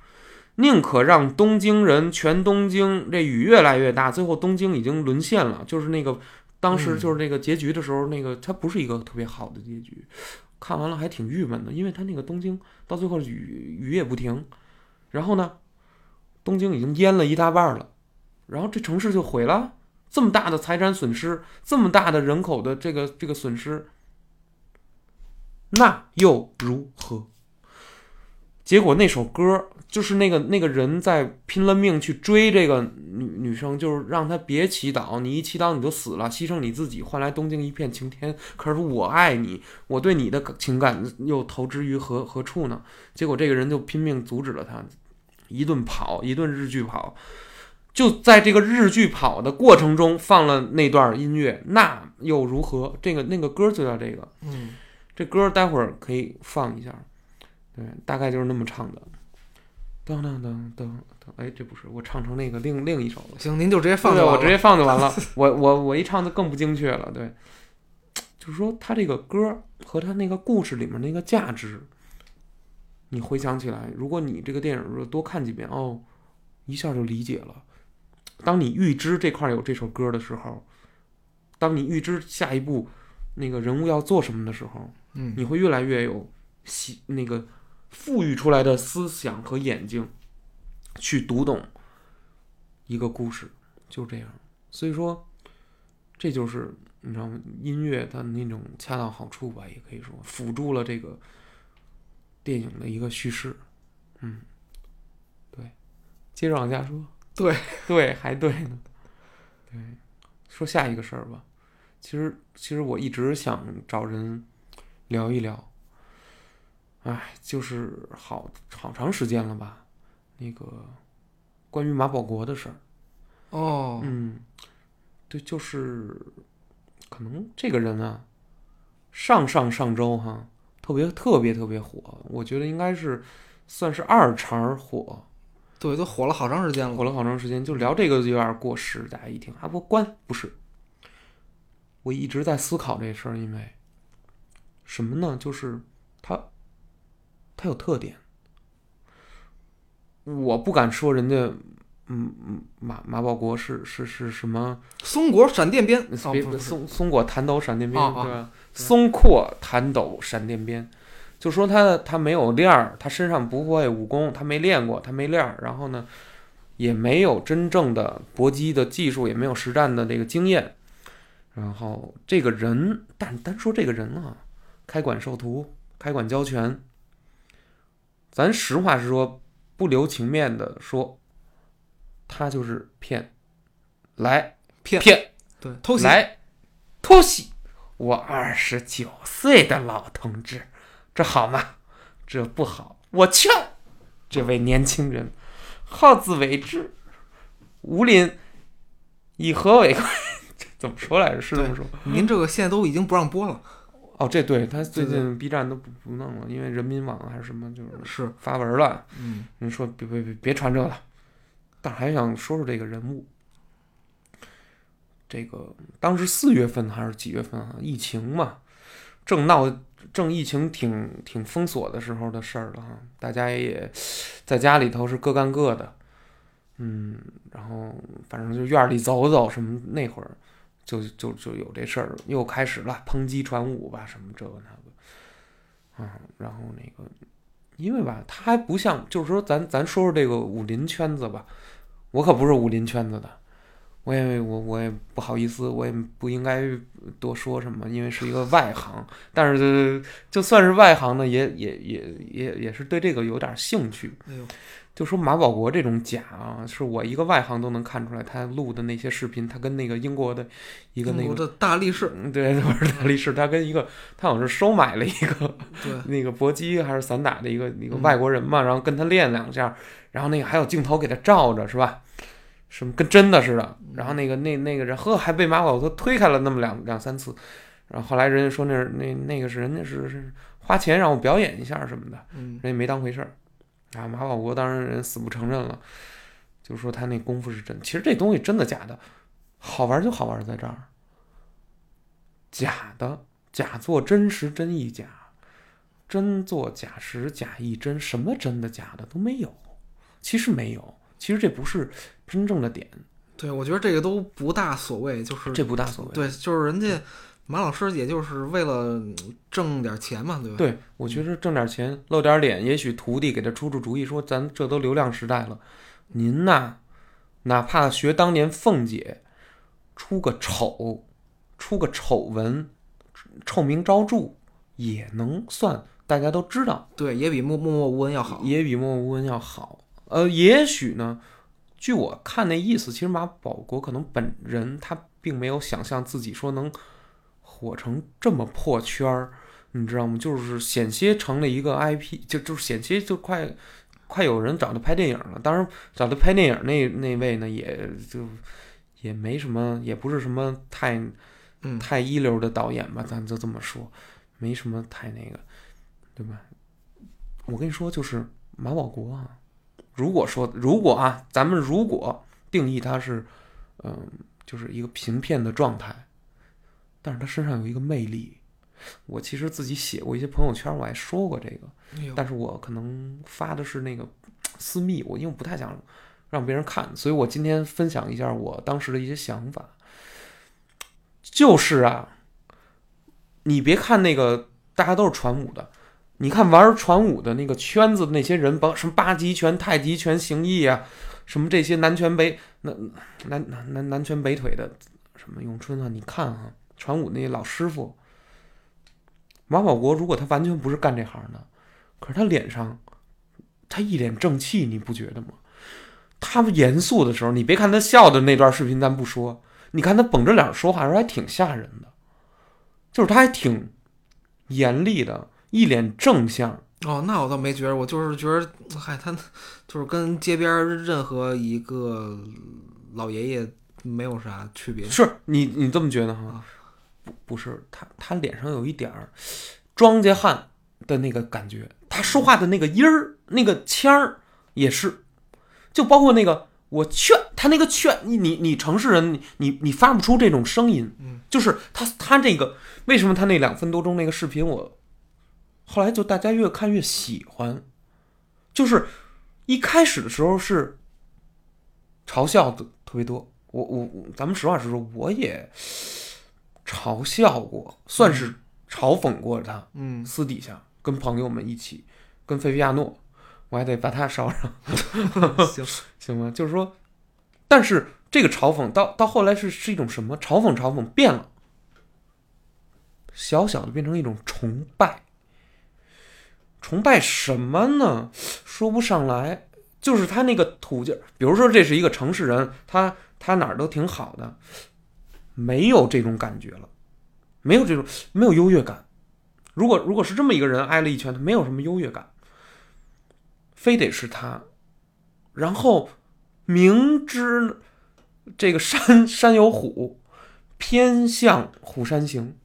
宁可让东京人全东京这雨越来越大，最后东京已经沦陷了。就是那个当时嗯就是那个结局的时候，那个它不是一个特别好的结局，看完了还挺郁闷的，因为它那个东京到最后雨雨也不停，然后呢，东京已经淹了一大半了，然后这城市就毁了。这么大的财产损失，这么大的人口的这个这个损失，那又如何？结果那首歌就是那个那个人在拼了命去追这个女女生，就是让她别祈祷，你一祈祷你就死了，牺牲你自己换来东京一片晴天。可是我爱你，我对你的情感又投之于何何处呢？结果这个人就拼命阻止了他，一顿跑，一顿日剧跑。就在这个日剧跑的过程中放了那段音乐，那又如何？这个那个歌就叫这个，嗯，这歌待会儿可以放一下，对，大概就是那么唱的。噔噔噔噔噔，哎，这不是我唱成那个另另一首了。行，您就直接放对，就我直接放就完了。我我我一唱就更不精确了。对，就是说他这个歌和他那个故事里面那个价值，你回想起来，如果你这个电影多看几遍，哦，一下就理解了。当你预知这块有这首歌的时候，当你预知下一步那个人物要做什么的时候，嗯，你会越来越有喜那个富裕出来的思想和眼睛，去读懂一个故事，就这样。所以说，这就是你知道吗？音乐它那种恰到好处吧，也可以说辅助了这个电影的一个叙事。嗯，对，接着往下说。对对，还对呢。对，说下一个事儿吧。其实，其实我一直想找人聊一聊。哎，就是好好长时间了吧？那个关于马保国的事儿。哦，嗯，对，就是可能这个人啊，上上上周哈，特别特别特别火，我觉得应该是算是二茬火，对，都火了好长时间了。火了好长时间。就聊这个有点过时，大家一听啊，不关不是。我一直在思考这事儿，因为什么呢？就是他他有特点，我不敢说人家。嗯嗯，马马保国是是是什么？松果闪电鞭，哦松松果弹斗闪电鞭，对吧？松阔弹斗闪电鞭，就说他他没有练儿，他身上不会武功，他没练过，他没练儿，然后呢，也没有真正的搏击的技术，也没有实战的这个经验。然后这个人，但单说这个人啊，开馆授徒，开馆教拳，咱实话实说，不留情面的说，他就是骗，来骗骗。对偷袭，来，偷袭！我二十九岁的老同志，这好吗？这不好。我劝这位年轻人，好自为之。无林以和为贵，这怎么说来着？是这么说？您这个现在都已经不让播了。哦，这对他最近 B 站都不不弄了，因为人民网还是什么，就是是，发文了。嗯，人说别别别别传这了，但还想说说这个人物。这个当时四月份还是几月份啊？疫情嘛，正闹正疫情挺挺封锁的时候的事儿了哈。大家也在家里头是各干各的，嗯，然后反正就院里走走什么，那会儿就就就有这事儿，又开始了抨击传武吧，什么这个那个，啊，然后那个因为吧，他还不像，就是说咱咱说说这个武林圈子吧，我可不是武林圈子的，我也我我也不好意思，我也不应该多说什么，因为是一个外行。但是就算是外行呢，也也也也也是对这个有点兴趣。哎呦，就说马保国这种假啊，是我一个外行都能看出来，他录的那些视频，他跟那个英国的一个那个。的大力士，嗯，对，不是大力士，他跟一个，他好像是收买了一个对，那个搏击还是散打的一个一个嗯外国人嘛，然后跟他练两下，然后那个还有镜头给他照着，是吧？什么跟真的似的。然后那个那那个人呵还被马保国推开了那么两两三次，然后后来人家说那是那那个是人家是是花钱让我表演一下什么的，嗯，人家没当回事儿。啊，马保国当然人死不承认了，就说他那功夫是真。其实这东西真的假的，好玩就好玩在这儿。假的，假作真实，真亦假，真作假实，假亦真，什么真的假的都没有。其实没有，其实这不是真正的点，对，我觉得这个都不大所谓，就是这不大所谓。对，就是人家马老师，也就是为了挣点钱嘛，对吧？对，我觉得挣点钱露点脸，也许徒弟给他出出主意，说咱这都流量时代了，您呐，哪怕学当年凤姐，出个丑，出个丑闻，臭名昭著，也能算大家都知道，对，也比默默默无闻要好。也比默默无闻要好。呃，也许呢，据我看那意思，其实马保国可能本人他并没有想象自己说能火成这么破圈儿，你知道吗？就是险些成了一个 IP，就就是险些就快快有人找他拍电影了。当然，找他拍电影那那位呢，也就也没什么，也不是什么太嗯，太一流的导演吧，咱就这么说，没什么太那个，对吧？我跟你说，就是马保国啊，如果说如果啊，咱们如果定义他是，嗯、就是一个平片的状态，但是他身上有一个魅力。我其实自己写过一些朋友圈，我还说过这个，哎但是我可能发的是那个私密，我因为不太想让别人看，所以我今天分享一下我当时的一些想法。就是啊，你别看那个大家都是传武的，你看玩传武的那个圈子的那些人，甭什么八极拳、太极拳、形意啊，什么这些南拳北南南南南南拳北腿的，什么咏春啊，你看啊，传武那些老师傅，马保国如果他完全不是干这行的，可是他脸上他一脸正气，你不觉得吗？他严肃的时候，你别看他笑的那段视频，咱不说，你看他绷着脸说话时候还挺吓人的，就是他还挺严厉的，一脸正向。哦，那我倒没觉得，我就是觉得，嗨，他就是跟街边任何一个老爷爷没有啥区别。是你你这么觉得哈？不不是，他他脸上有一点儿庄稼汉的那个感觉，他说话的那个音儿、那个腔儿也是，就包括那个我劝他那个劝，你你你城市人，你你你发不出这种声音，嗯，就是他他这个为什么他那两分多钟那个视频我后来就大家越看越喜欢，就是一开始的时候是嘲笑的特别多，我我我咱们实话实说，我也嘲笑过，算是嘲讽过他。嗯，私底下跟朋友们一起，跟菲菲亚诺，我还得把他捎上，行，行吗？就是说，但是这个嘲讽到到后来是是一种什么？嘲讽嘲讽变了，小小的变成一种崇拜。崇拜什么呢？说不上来，就是他那个土劲儿。比如说，这是一个城市人，他他哪儿都挺好的，没有这种感觉了，没有这种没有优越感。如果如果是这么一个人挨了一拳，他没有什么优越感，非得是他，然后明知这个山 山有虎，偏向虎山行。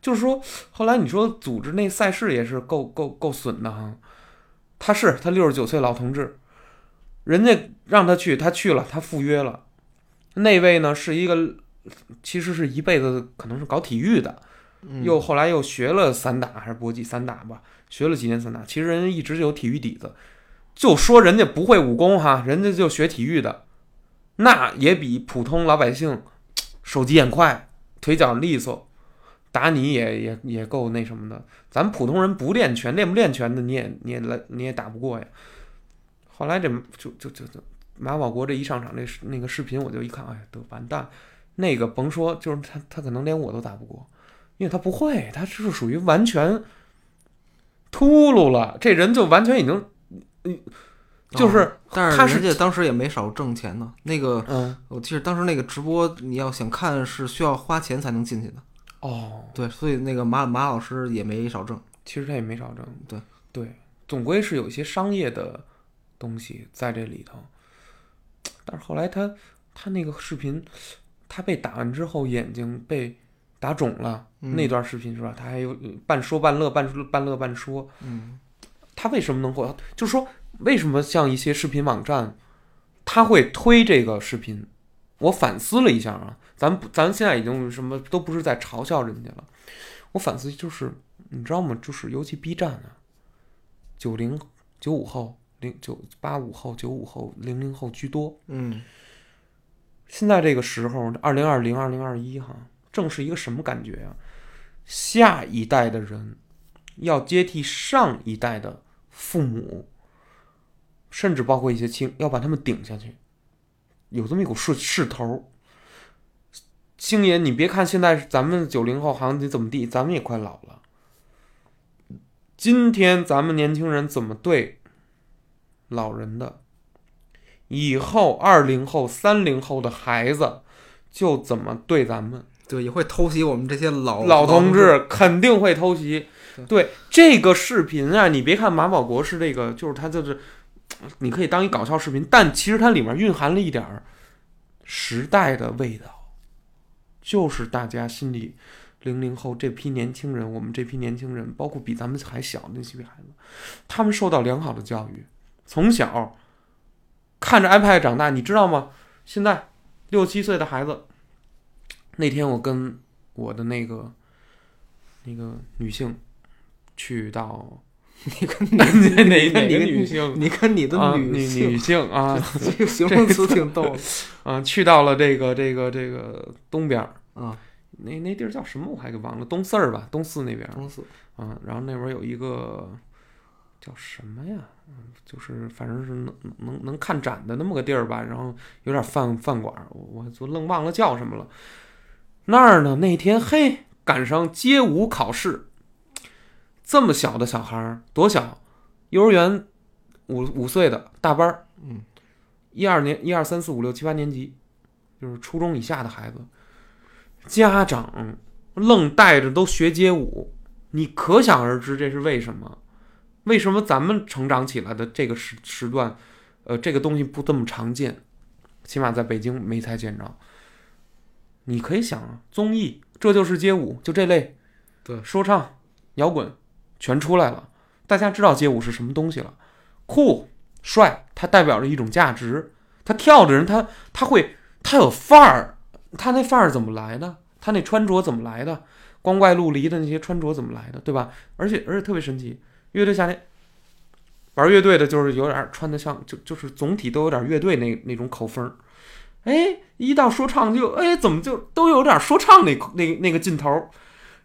就是说，后来你说组织那赛事也是够够够损的哈。他是他六十九岁老同志，人家让他去，他去了，他赴约了。那位呢是一个，其实是一辈子可能是搞体育的，嗯又后来又学了散打还是搏击散打吧，学了几年散打。其实人一直有体育底子，就说人家不会武功哈，人家就学体育的，那也比普通老百姓手疾眼快，腿脚利索，打你也也也够那什么的。咱普通人不练拳，练不练拳的你也你也来你也打不过呀。后来这就就就就马保国这一上场那那个视频，我就一看，哎，呀，都完蛋。那个甭说，就是他他可能连我都打不过。因为他不会，他是属于完全秃噜了，这人就完全已经，嗯，就是、哦但是是人家当时也没少挣钱呢。那个嗯，我记得当时那个直播，你要想看是需要花钱才能进去的。哦，对，所以那个马马老师也没少挣。其实他也没少挣，对对，总归是有一些商业的东西在这里头。但是后来他他那个视频，他被打完之后眼睛被打肿了，嗯那段视频是吧？他还有半说半乐，半说半乐半说，嗯他为什么能火？就是说，为什么像一些视频网站，他会推这个视频？我反思了一下啊，咱不，咱现在已经什么都不是在嘲笑人家了。我反思就是，你知道吗？就是尤其 B 站啊，九零、九五后、零九八五后、九五后、零零后居多。嗯现在这个时候，二零二零、二零二一哈，正是一个什么感觉呀、下一代的人要接替上一代的父母，甚至包括一些亲，要把他们顶下去，有这么一股势势头。星爷，你别看现在咱们九零后好像怎么地，咱们也快老了。今天咱们年轻人怎么对老人的，以后二零后、三零后的孩子就怎么对咱们。对，也会偷袭我们这些老老同同志肯定会偷袭。对这个视频啊，你别看马保国是这个，就是他就是，你可以当一搞笑视频，但其实它里面蕴含了一点儿时代的味道，就是大家心里零零后这批年轻人，我们这批年轻人，包括比咱们还小的那些孩子，他们受到良好的教育，从小看着 iPad 长大，你知道吗？现在六七岁的孩子，那天我跟我的那个那个女性去到 你跟 哪哪个个女性你跟你的啊女女性，啊 这个形容词挺逗的啊去到了这个这个这个东边儿，啊。那那地儿叫什么我还给忘了，东四儿吧，东四那边儿中四啊，然后那边儿有一个叫什么呀？嗯，就是反正是能能能看展的那么个地儿吧，然后有点饭饭馆，我我就愣忘了叫什么了。那儿呢，那天嘿赶上街舞考试，这么小的小孩儿多小，幼儿园五五岁的大班儿，嗯，一二年一二三四五六七八年级，就是初中以下的孩子，家长愣带着都学街舞，你可想而知这是为什么？为什么咱们成长起来的这个时时段，呃，这个东西不这么常见？起码在北京没太见着。你可以想啊，综艺《这就是街舞》就这类，对说唱、摇滚全出来了，大家知道街舞是什么东西了，酷、帅，它代表着一种价值。他跳的人，他他会，他有范儿，他那范儿怎么来的？他那穿着怎么来的？光怪陆离的那些穿着怎么来的？对吧？而且而且特别神奇，乐队夏天玩乐队的，就是有点穿的像，就就是总体都有点乐队那那种口风儿。哎，一到说唱就哎，怎么就都有点说唱那那那个劲头？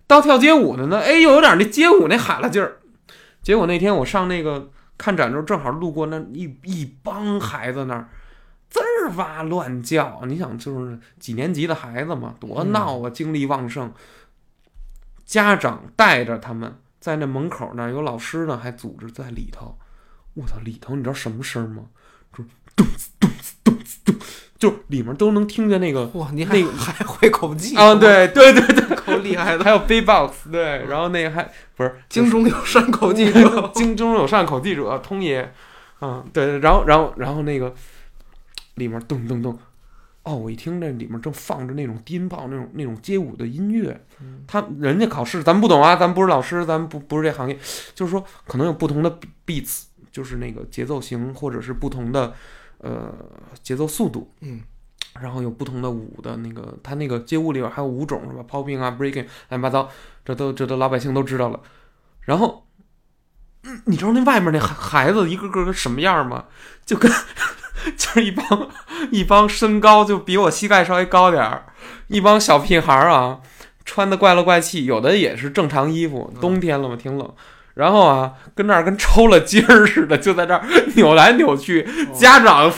到跳街舞的呢，哎，又有点那街舞那喊了劲儿。结果那天我上那个看展的时候，正好路过那一一帮孩子那儿。滋儿哇乱叫，你想就是几年级的孩子嘛，多闹啊，精力旺盛。家长带着他们在那门口那儿有老师呢，还组织在里头。我操，里头你知道什么声吗？就是咚呲咚呲咚呲咚，就里面都能听见那个哇，你还那个还会口技啊，，对对对对，够厉害的，还有 B-box，对，然后那个还不是京中有善口技者，京中有善口技者通爷，嗯，对，然后然后然后那个里面咚咚咚，哦，我一听这里面正放着那种低音炮那种那种街舞的音乐，他人家考试咱不懂啊，咱不是老师，咱不不是这行业，就是说可能有不同的 beats，就是那个节奏型或者是不同的呃节奏速度，嗯，然后有不同的舞的那个，他那个街舞里边还有舞种是吧？popping 啊，breaking，乱七八糟，这都这都老百姓都知道了。然后，嗯，你知道那外面那孩孩子一个个跟什么样吗？就跟就是一帮一帮身高就比我膝盖稍微高点儿，一帮小屁孩儿啊，穿的怪了怪气，有的也是正常衣服，冬天了嘛，挺冷。然后啊，跟那儿跟抽了筋儿似的，就在这儿扭来扭去。家长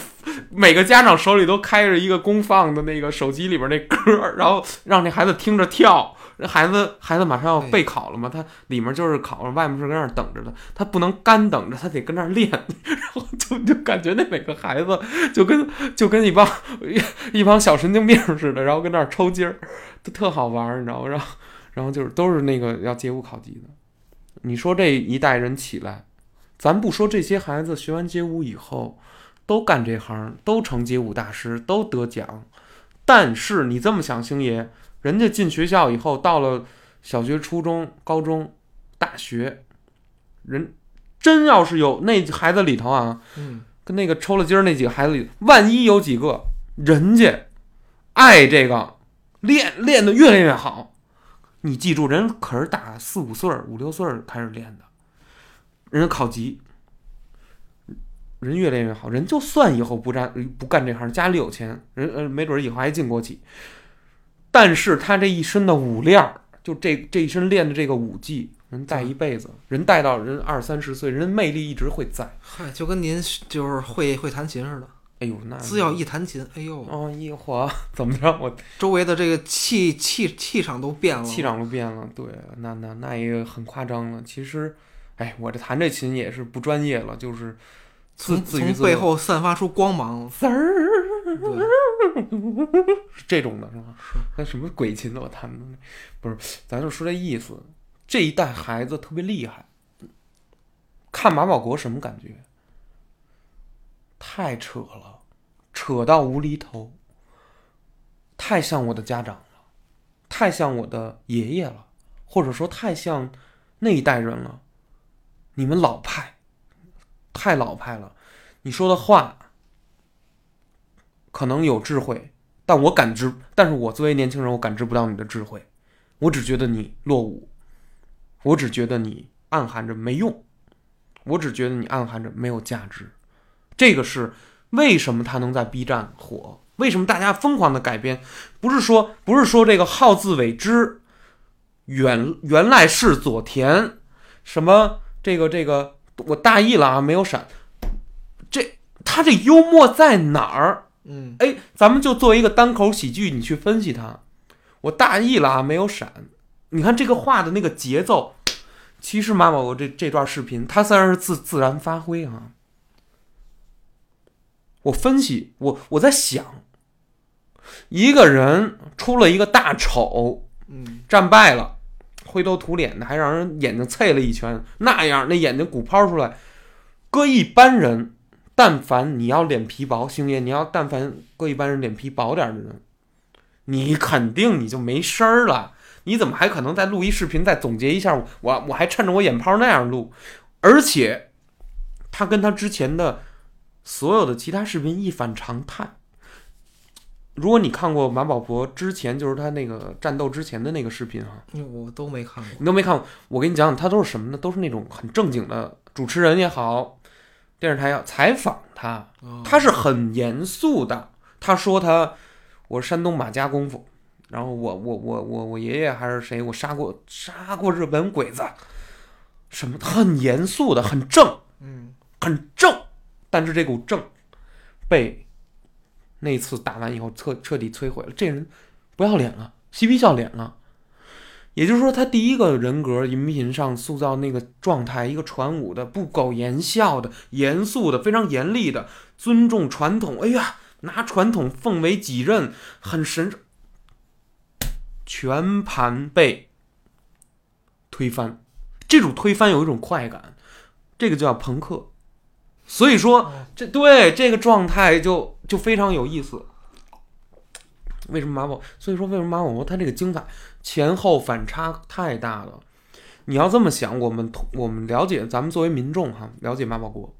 每个家长手里都开着一个公放的那个手机里边那歌儿，然后让那孩子听着跳。那孩子孩子马上要备考了嘛，他里面就是考，外面是跟那儿等着的，他不能干等着，他得跟那儿练。然后就就感觉那每个孩子就跟就跟一帮一帮小神经病似的，然后跟那儿抽筋儿，都特好玩儿，你知道吗？然后然后就是都是那个要街舞考级的。你说这一代人起来，咱不说这些孩子学完街舞以后都干这行，都成街舞大师，都得奖，但是你这么想，星爷，人家进学校以后，到了小学、初中、高中、大学，人真要是有那孩子里头啊，嗯，跟那个抽了筋儿那几个孩子里，万一有几个人家爱这个练练得越练越好。你记住，人可是打四五岁、五六岁开始练的，人家考级，人越练越好。人就算以后不干不干这行，家里有钱，人呃没准儿以后还进国企。但是他这一身的武练儿，就这这一身练的这个武技，人带一辈子，人带到人二三十岁，人魅力一直会在。嗨，就跟您就是会会弹琴似的，哎呦，那只要一弹琴，哎呦，哦，一滑，怎么着？我 周围的这个气气气场都变了，气场都变了。对，那那那也很夸张了。其实，哎，我这弹这琴也是不专业了，就是自从自背后散发出光芒，滋儿对，是 这种的是吧？那什么鬼琴我弹的不是，咱就说这意思。这一代孩子特别厉害，看马保国什么感觉？太扯了，扯到无厘头，太像我的家长了，太像我的爷爷了，或者说太像那一代人了。你们老派，太老派了。你说的话可能有智慧，但我感知，但是我作为年轻人，我感知不到你的智慧，我只觉得你落伍，我只觉得你暗含着没用，我只觉得你暗含着没有价值。这个是为什么他能在 B 站火？为什么大家疯狂的改编？不是说不是说这个好自为之，原原来是佐田，什么这个这个我大意了啊，没有闪。这他这幽默在哪儿？嗯，哎，咱们就作为一个单口喜剧，你去分析它。我大意了啊，没有闪。你看这个话的那个节奏，其实马保国这这段视频，他虽然是自自然发挥啊。我分析，我我在想，一个人出了一个大丑，嗯，战败了，灰头土脸的，还让人眼睛啐了一拳，那样那眼睛鼓泡出来，搁一般人，但凡你要脸皮薄，星爷，你要但凡搁一般人脸皮薄点儿的人，你肯定你就没声儿了。你怎么还可能再录一视频，再总结一下？我我还趁着我眼泡那样录，而且他跟他之前的所有的其他视频一反常态。如果你看过马保国之前，就是他那个战斗之前的那个视频啊，我都没看过，你都没看过，我给你讲讲，他都是什么呢？都是那种很正经的主持人也好，电视台要采访他，哦他是很严肃的。他说他我是山东马家功夫，然后我我我我我爷爷还是谁，我杀过杀过日本鬼子，什么很严肃的，很正，嗯，很正。但是这股正被那次打完以后彻彻底摧毁了，这人不要脸了，嬉皮笑脸了。也就是说，他第一个人格饮品上塑造那个状态，一个传武的、不苟言笑的、严肃的、非常严厉的、尊重传统。哎呀，拿传统奉为己任，很神圣，全盘被推翻。这种推翻有一种快感，这个叫朋克。所以说，这对这个状态就就非常有意思。为什么马保？所以说为什么马保国他这个精彩前后反差太大了？你要这么想，我们我们了解，咱们作为民众哈，了解马保国，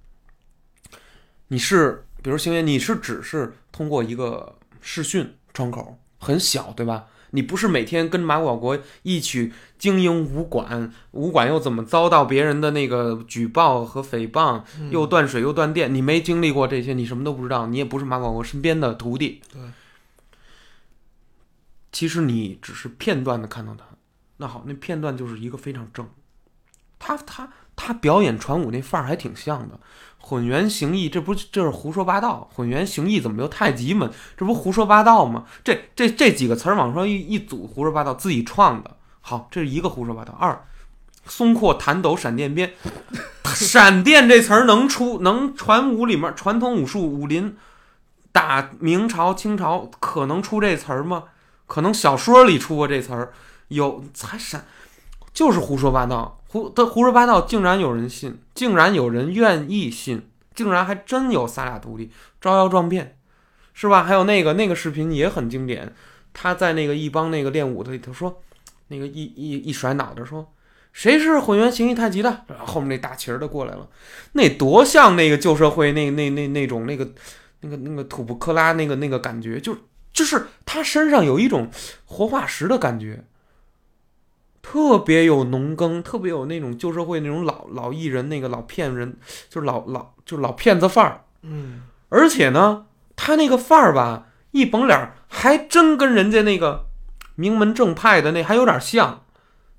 你是比如星爷，你是只是通过一个视讯窗口很小，对吧？你不是每天跟马保国一起经营武馆，武馆又怎么遭到别人的那个举报和诽谤，又断水又断电，你没经历过这些，你什么都不知道，你也不是马保国身边的徒弟。对，其实你只是片段的看到他。那好，那片段就是一个非常正，他他他表演传武那范儿还挺像的，混元形意，这不是这是胡说八道？混元形意怎么又太极门？这不胡说八道吗？这这这几个词儿往上一一组，胡说八道，自己创的。好，这是一个胡说八道。二，松阔弹斗闪电鞭，闪电这词儿能出能传武里面传统武术武林打明朝清朝可能出这词儿吗？可能小说里出过这词儿，有才闪，就是胡说八道，胡的胡说八道，竟然有人信，竟然有人愿意信，竟然还真有仨俩徒弟招摇撞骗，是吧？还有那个那个视频也很经典，他在那个一帮那个练武的里头说，那个一一一甩脑袋说。谁是混元形意太极的？然后后面那大旗儿的过来了，那多像那个旧社会那那那那种那个那个那个土布克拉那个那个感觉，就就是他身上有一种活化石的感觉，特别有农耕，特别有那种旧社会那种老老艺人那个老骗人，就是老老就是老骗子范儿。嗯，而且呢，他那个范儿吧，一绷脸儿还真跟人家那个名门正派的那还有点像，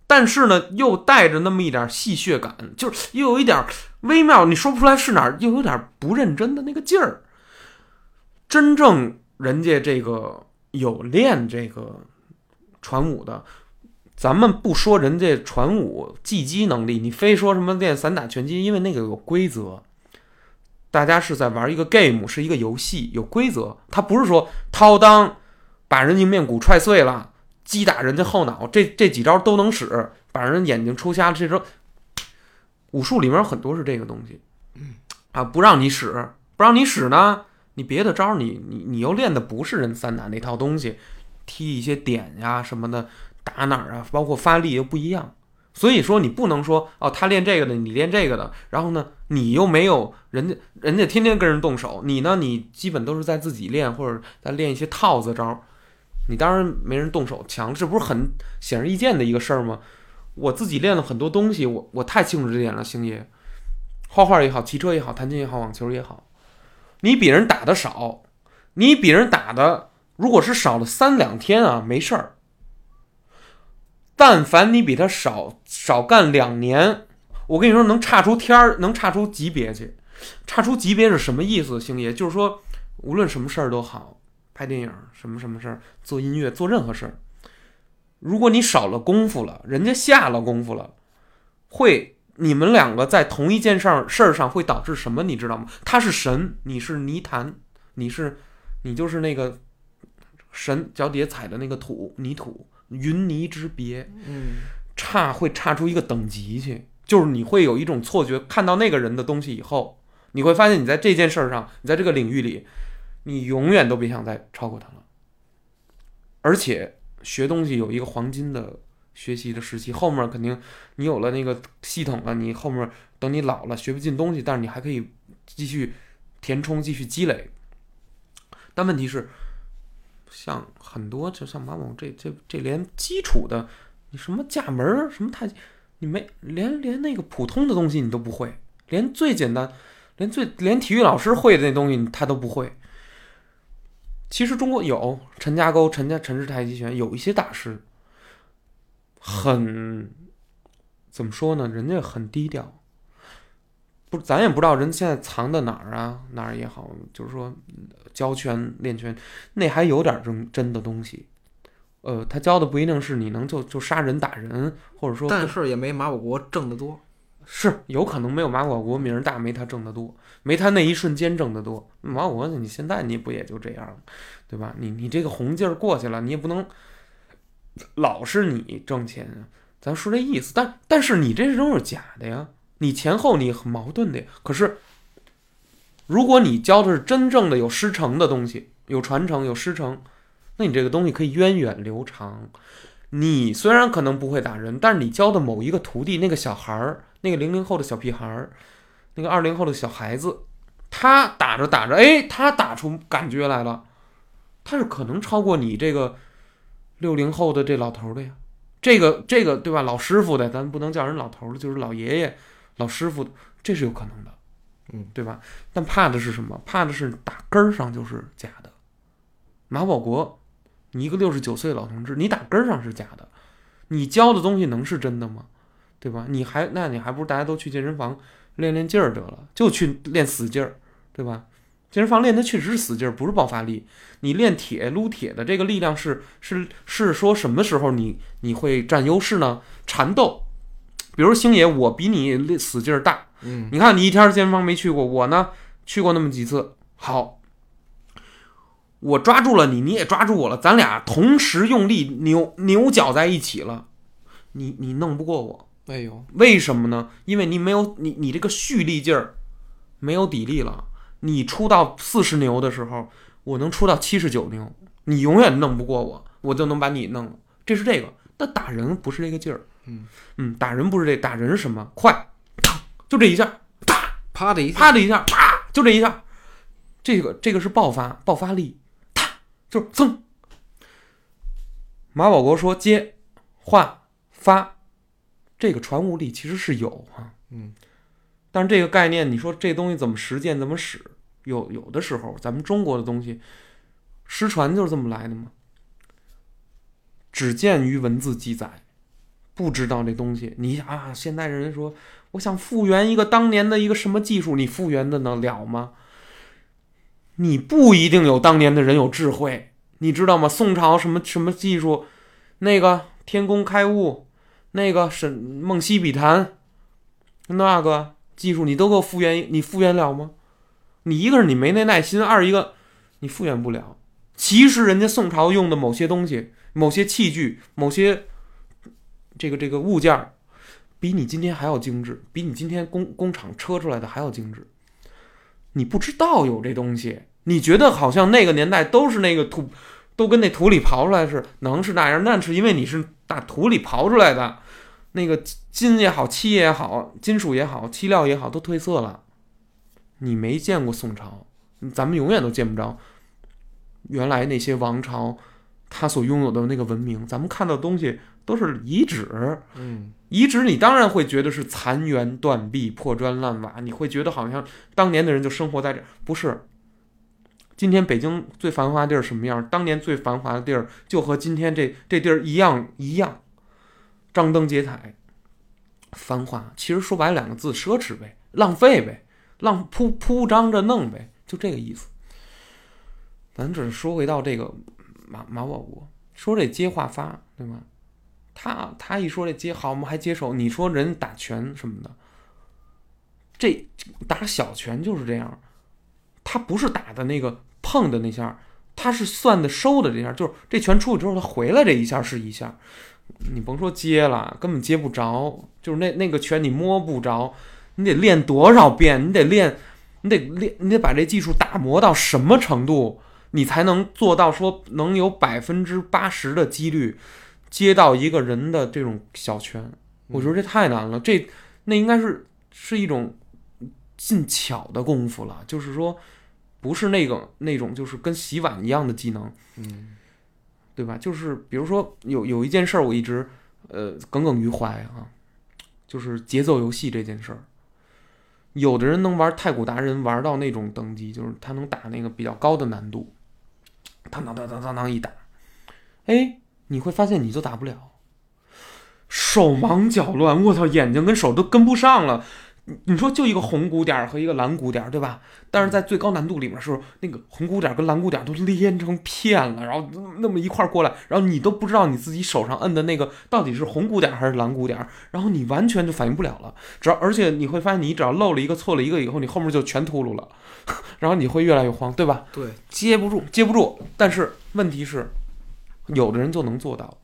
但是呢，又带着那么一点戏谑感，就是又有一点微妙，你说不出来是哪儿，又有点不认真的那个劲儿。真正人家这个有练这个传武的，咱们不说人家传武技击能力，你非说什么练散打拳击，因为那个有规则。大家是在玩一个 game，是一个游戏，有规则。他不是说掏裆把人迎面骨踹碎了，击打人家后脑，这这几招都能使，把人眼睛抽瞎了。这招武术里面有很多是这个东西，啊，不让你使，不让你使呢，你别的招儿你你你又练的不是人散打那套东西，踢一些点呀什么的，打哪儿啊，包括发力又不一样。所以说你不能说哦，他练这个的，你练这个的，然后呢，你又没有人家，人家天天跟人动手，你呢，你基本都是在自己练或者在练一些套子招儿，你当然没人动手强，这不是很显而易见的一个事儿吗？我自己练了很多东西，我我太清楚这点了，星爷，画画也好，骑车也好，弹琴也好，网球也好，你比人打的少，你比人打的如果是少了三两天啊，没事儿。但凡你比他少少干两年，我跟你说能差出天儿，能差出级别去。差出级别是什么意思，星爷？就是说，无论什么事儿都好，拍电影什么什么事儿，做音乐做任何事儿，如果你少了功夫了，人家下了功夫了，会你们两个在同一件事儿事儿上会导致什么？你知道吗？他是神，你是泥潭，你是你就是那个神脚底下踩的那个土泥土。云泥之别，嗯，差会差出一个等级去，就是你会有一种错觉，看到那个人的东西以后，你会发现你在这件事儿上，你在这个领域里，你永远都别想再超过他了。而且学东西有一个黄金的学习的时期，后面肯定你有了那个系统了，你后面等你老了学不进东西，但是你还可以继续填充、继续积累。但问题是。像很多，就像马某这这这连基础的，你什么架门，什么太，你没连连那个普通的东西你都不会，连最简单，连最连体育老师会的那东西他都不会。其实中国有陈家沟、陈家陈氏太极拳，有一些大师，很怎么说呢？人家很低调。不，咱也不知道人现在藏在哪儿啊，哪儿也好，就是说教拳练拳，那还有点真真的东西。呃，他教的不一定是你能就就杀人打人，或者说，但是也没马保国挣得多。是有可能没有马保国名儿大，没他挣得多，没他那一瞬间挣得多。马保国，你现在你不也就这样了，对吧？你你这个红劲儿过去了，你也不能老是你挣钱。咱说这意思，但但是你这都是假的呀。你前后你很矛盾的呀，可是，如果你教的是真正的有师承的东西，有传承有师承，那你这个东西可以源远流长。你虽然可能不会打人，但是你教的某一个徒弟，那个小孩儿，那个零零后的小屁孩儿，那个二零后的小孩子，他打着打着，哎，他打出感觉来了，他是可能超过你这个六零后的这老头的呀。这个这个对吧？老师傅的，咱不能叫人老头儿，就是老爷爷。老师傅，这是有可能的，嗯，对吧？但怕的是什么？怕的是打根儿上就是假的。马保国，你一个六十九岁老同志，你打根儿上是假的，你教的东西能是真的吗？对吧？你还那你还不如大家都去健身房练练劲儿得了，就去练死劲儿，对吧？健身房练的确实是死劲儿，不是爆发力。你练铁撸铁的这个力量是是是说什么时候你你会占优势呢？缠斗。比如星爷，我比你死劲儿大，嗯，你看你一天健身房没去过，我呢去过那么几次。好，我抓住了你，你也抓住我了，咱俩同时用力扭扭脚在一起了，你你弄不过我。哎呦，为什么呢？因为你没有你你这个蓄力劲儿没有底力了。你出到四十牛的时候，我能出到七十九牛，你永远弄不过我，我就能把你弄了。这是这个，但打人不是这个劲儿。嗯嗯，打人不是这，打人是什么？快，就这一下，啪啪的一啪的一下，啪，就这一下，这个这个是爆发爆发力，啪，就是噌马保国说接、画、发，这个传物力其实是有啊，嗯，但是这个概念，你说这东西怎么实践，怎么使？有有的时候，咱们中国的东西，失传就是这么来的嘛，只见于文字记载，不知道这东西。你啊，现代人说，我想复原一个当年的一个什么技术，你复原的能了吗？你不一定有当年的人有智慧，你知道吗？宋朝什么什么技术，那个天工开物，那个沈梦溪笔谈，那个技术你都给我复原，你复原了吗？你一个是你没那耐心，二一个你复原不了。其实人家宋朝用的某些东西、某些器具、某些这个这个物件儿，比你今天还要精致，比你今天工工厂车出来的还要精致。你不知道有这东西，你觉得好像那个年代都是那个土，都跟那土里刨出来是能是那样？那是因为你是打土里刨出来的，那个金也好，漆也好，金属也好，漆料也好，都褪色了。你没见过宋朝，咱们永远都见不着原来那些王朝他所拥有的那个文明。咱们看到的东西都是遗址，嗯，遗址你当然会觉得是残垣断壁、破砖烂瓦，你会觉得好像当年的人就生活在这，不是？今天北京最繁华的地儿什么样？当年最繁华的地儿就和今天这这地儿一样一样，张灯结彩，繁华。其实说白了两个字：奢侈呗，浪费呗。浪铺铺张着弄呗，就这个意思。咱只是说回到这个马马保国，说这接话发，对吗？他他一说这接好，我们还接手。你说人打拳什么的，这打小拳就是这样，他不是打的那个碰的那下，他是算的收的这下，就是这拳出去之后，他回来这一下是一下。你甭说接了，根本接不着，就是那那个拳你摸不着。你得练多少遍？你得练，你得练，你得把这技术打磨到什么程度，你才能做到说能有百分之八十的几率接到一个人的这种小拳？我觉得这太难了。这那应该是是一种进巧的功夫了，就是说不是那个那种就是跟洗碗一样的技能，嗯，对吧？就是比如说有有一件事儿，我一直呃耿耿于怀啊，就是节奏游戏这件事儿。有的人能玩太古达人玩到那种等级，就是他能打那个比较高的难度，当当当当当当一打，哎，你会发现你就打不了，手忙脚乱，我操，眼睛跟手都跟不上了。你说就一个红鼓点和一个蓝鼓点，对吧？但是在最高难度里面的时候，那个红鼓点跟蓝鼓点都连成片了，然后那么一块过来，然后你都不知道你自己手上摁的那个到底是红鼓点还是蓝鼓点，然后你完全就反应不了了。只要而且你会发现，你只要漏了一个错了一个以后，你后面就全秃噜了，然后你会越来越慌，对吧？对，接不住，接不住。但是问题是，有的人就能做到。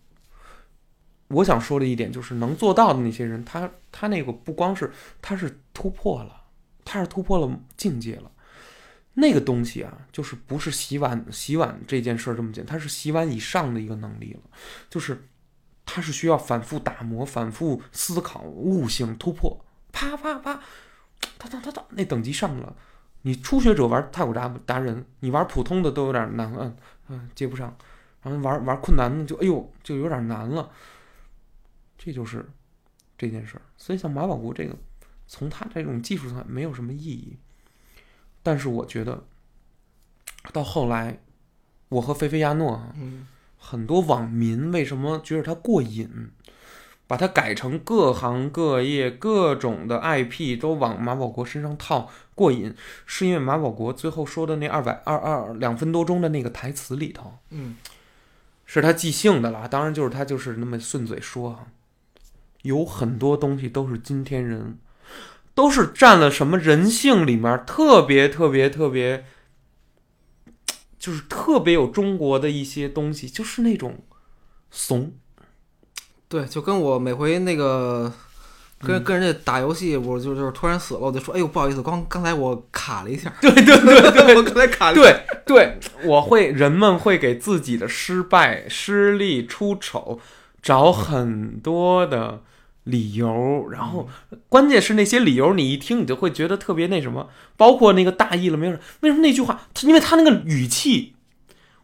我想说的一点就是，能做到的那些人，他他那个不光是他是突破了，他是突破了境界了。那个东西啊，就是不是洗碗洗碗这件事儿这么简单，它是洗碗以上的一个能力了。就是他是需要反复打磨、反复思考、悟性突破，啪啪啪，哒哒哒哒，那等级上了。你初学者玩太古达达人，你玩普通的都有点难，嗯嗯，接不上。然后玩玩困难的就哎呦，就有点难了。这就是这件事儿，所以像马保国这个，从他这种技术上没有什么意义。但是我觉得，到后来，我和菲菲亚诺啊，很多网民为什么觉得他过瘾，把他改成各行各业各种的 IP 都往马保国身上套过瘾，是因为马保国最后说的那二百二二两分多钟的那个台词里头，嗯，是他即兴的了，当然就是他就是那么顺嘴说。有很多东西都是今天人，都是占了什么人性里面特别特别特别，就是特别有中国的一些东西，就是那种怂。对，就跟我每回那个跟跟人家打游戏，我就就是突然死了，我就说：“哎呦，不好意思，刚刚才我卡了一下。”对对对对，我刚才卡了。对对，我会人们会给自己的失败、失利、出丑找很多的。理由，然后关键是那些理由，你一听你就会觉得特别那什么，包括那个大意了没有？为什么那句话？因为他那个语气，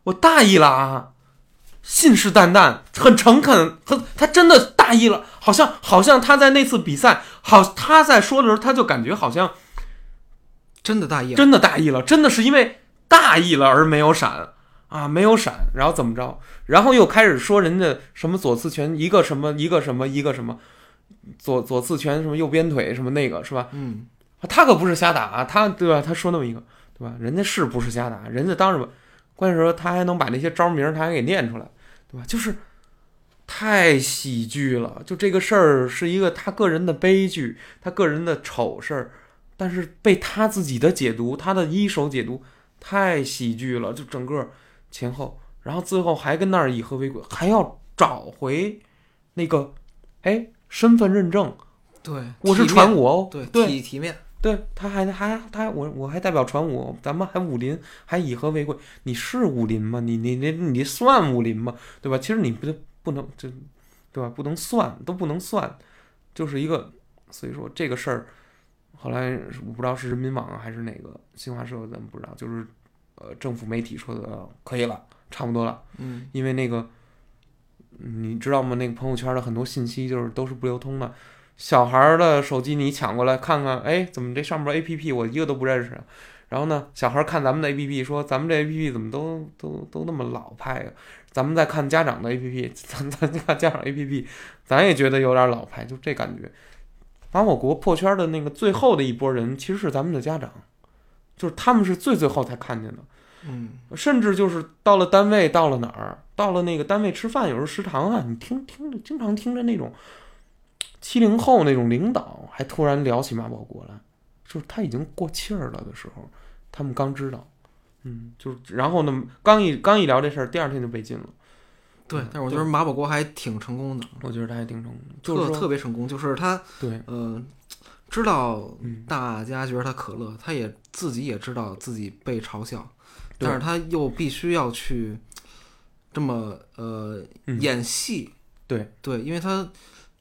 我大意了啊！信誓旦旦、很诚恳，他他真的大意了，好像好像他在那次比赛，好他在说的时候，他就感觉好像真的大意了。真的大意了，真的是因为大意了而没有闪啊，没有闪，然后怎么着？然后又开始说人家什么左刺拳一个什么一个什么一个什么左左刺拳什么右边腿什么那个是吧？嗯，他可不是瞎打啊，他对吧？他说那么一个对吧？人家是不是瞎打？人家当然不，关键时候他还能把那些招名他还给念出来，对吧？就是太喜剧了，就这个事儿是一个他个人的悲剧，他个人的丑事儿，但是被他自己的解读，他的一手解读太喜剧了，就整个前后，然后最后还跟那儿以和为贵，还要找回那个哎身份认证，对，我是传武哦，对对体体面，对，他还还他我我还代表传武，咱们还武林，还以和为贵。你是武林吗？你你你你算武林吗？对吧？其实你不不能就，对吧？不能算，都不能算，就是一个。所以说这个事儿，后来我不知道是人民网啊还是哪个新华社，咱们不知道，就是呃政府媒体说的、呃可以了，差不多了，嗯，因为那个你知道吗？那个朋友圈的很多信息就是都是不流通的。小孩儿的手机你抢过来看看，哎，怎么这上面 A P P 我一个都不认识？然后呢，小孩看咱们的 A P P 说咱们这 A P P 怎么都都都那么老派呀、咱们再看家长的 A P P，咱咱看家长 A P P，咱也觉得有点老派，就这感觉。把我国破圈的那个最后的一波人，其实是咱们的家长，就是他们是最最后才看见的。嗯，甚至就是到了单位，到了哪儿，到了那个单位吃饭，有时候食堂啊，你听听着，经常听着那种七零后那种领导，还突然聊起马保国来，就是他已经过气儿了的时候，他们刚知道，嗯，就是然后呢，刚一刚一聊这事儿，第二天就被禁了。对嗯，但是我觉得马保国还挺成功的，我觉得他还挺成功，就是特特别成功，就是他对，呃知道嗯，大家觉得他可乐，他也自己也知道自己被嘲笑，对但是他又必须要去这么呃嗯。演戏，对。对，因为他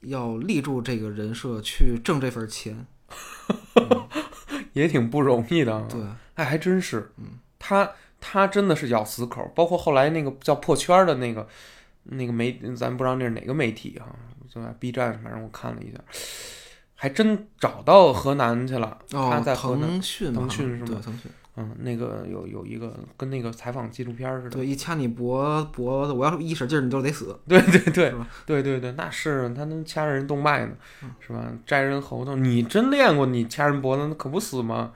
要立住这个人设去挣这份钱，也挺不容易的啊。对，哎，还真是，嗯，他他真的是咬死口儿，包括后来那个叫破圈儿的那个那个媒，咱不知道那是哪个媒体哈、就在 B 站，反正我看了一下，还真找到河南去了。他哦，在河南，腾讯吧，腾讯是吗？对，腾讯，嗯，那个有有一个跟那个采访纪录片儿似的。对，一掐你脖脖子，我要是一使劲儿，你就得死，对对对对对对，那是他能掐人动脉呢，嗯是吧？摘人喉头，你真练过？你掐人脖子，那可不死吗？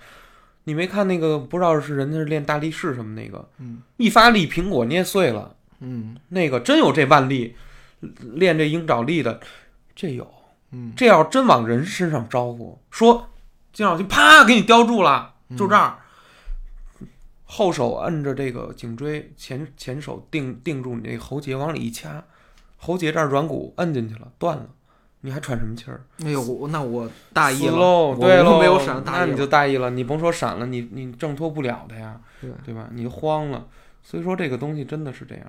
你没看那个？不知道是人家是练大力士什么那个，嗯一发力苹果捏碎了。嗯那个真有这腕力，练这鹰爪力的，这有。嗯，这要真往人身上招呼，说金老师啪给你叼住了，嗯就这儿，后手摁着这个颈椎，前前手定定住你这个喉结，往里一掐，喉结这儿软骨摁进去了，断了，你还喘什么气儿？哎呦，我那我大意了，喽，对喽，我没有闪，那你就，大意了，你甭说闪了，你你挣脱不了的呀，对对吧？你就慌了，所以说这个东西真的是这样。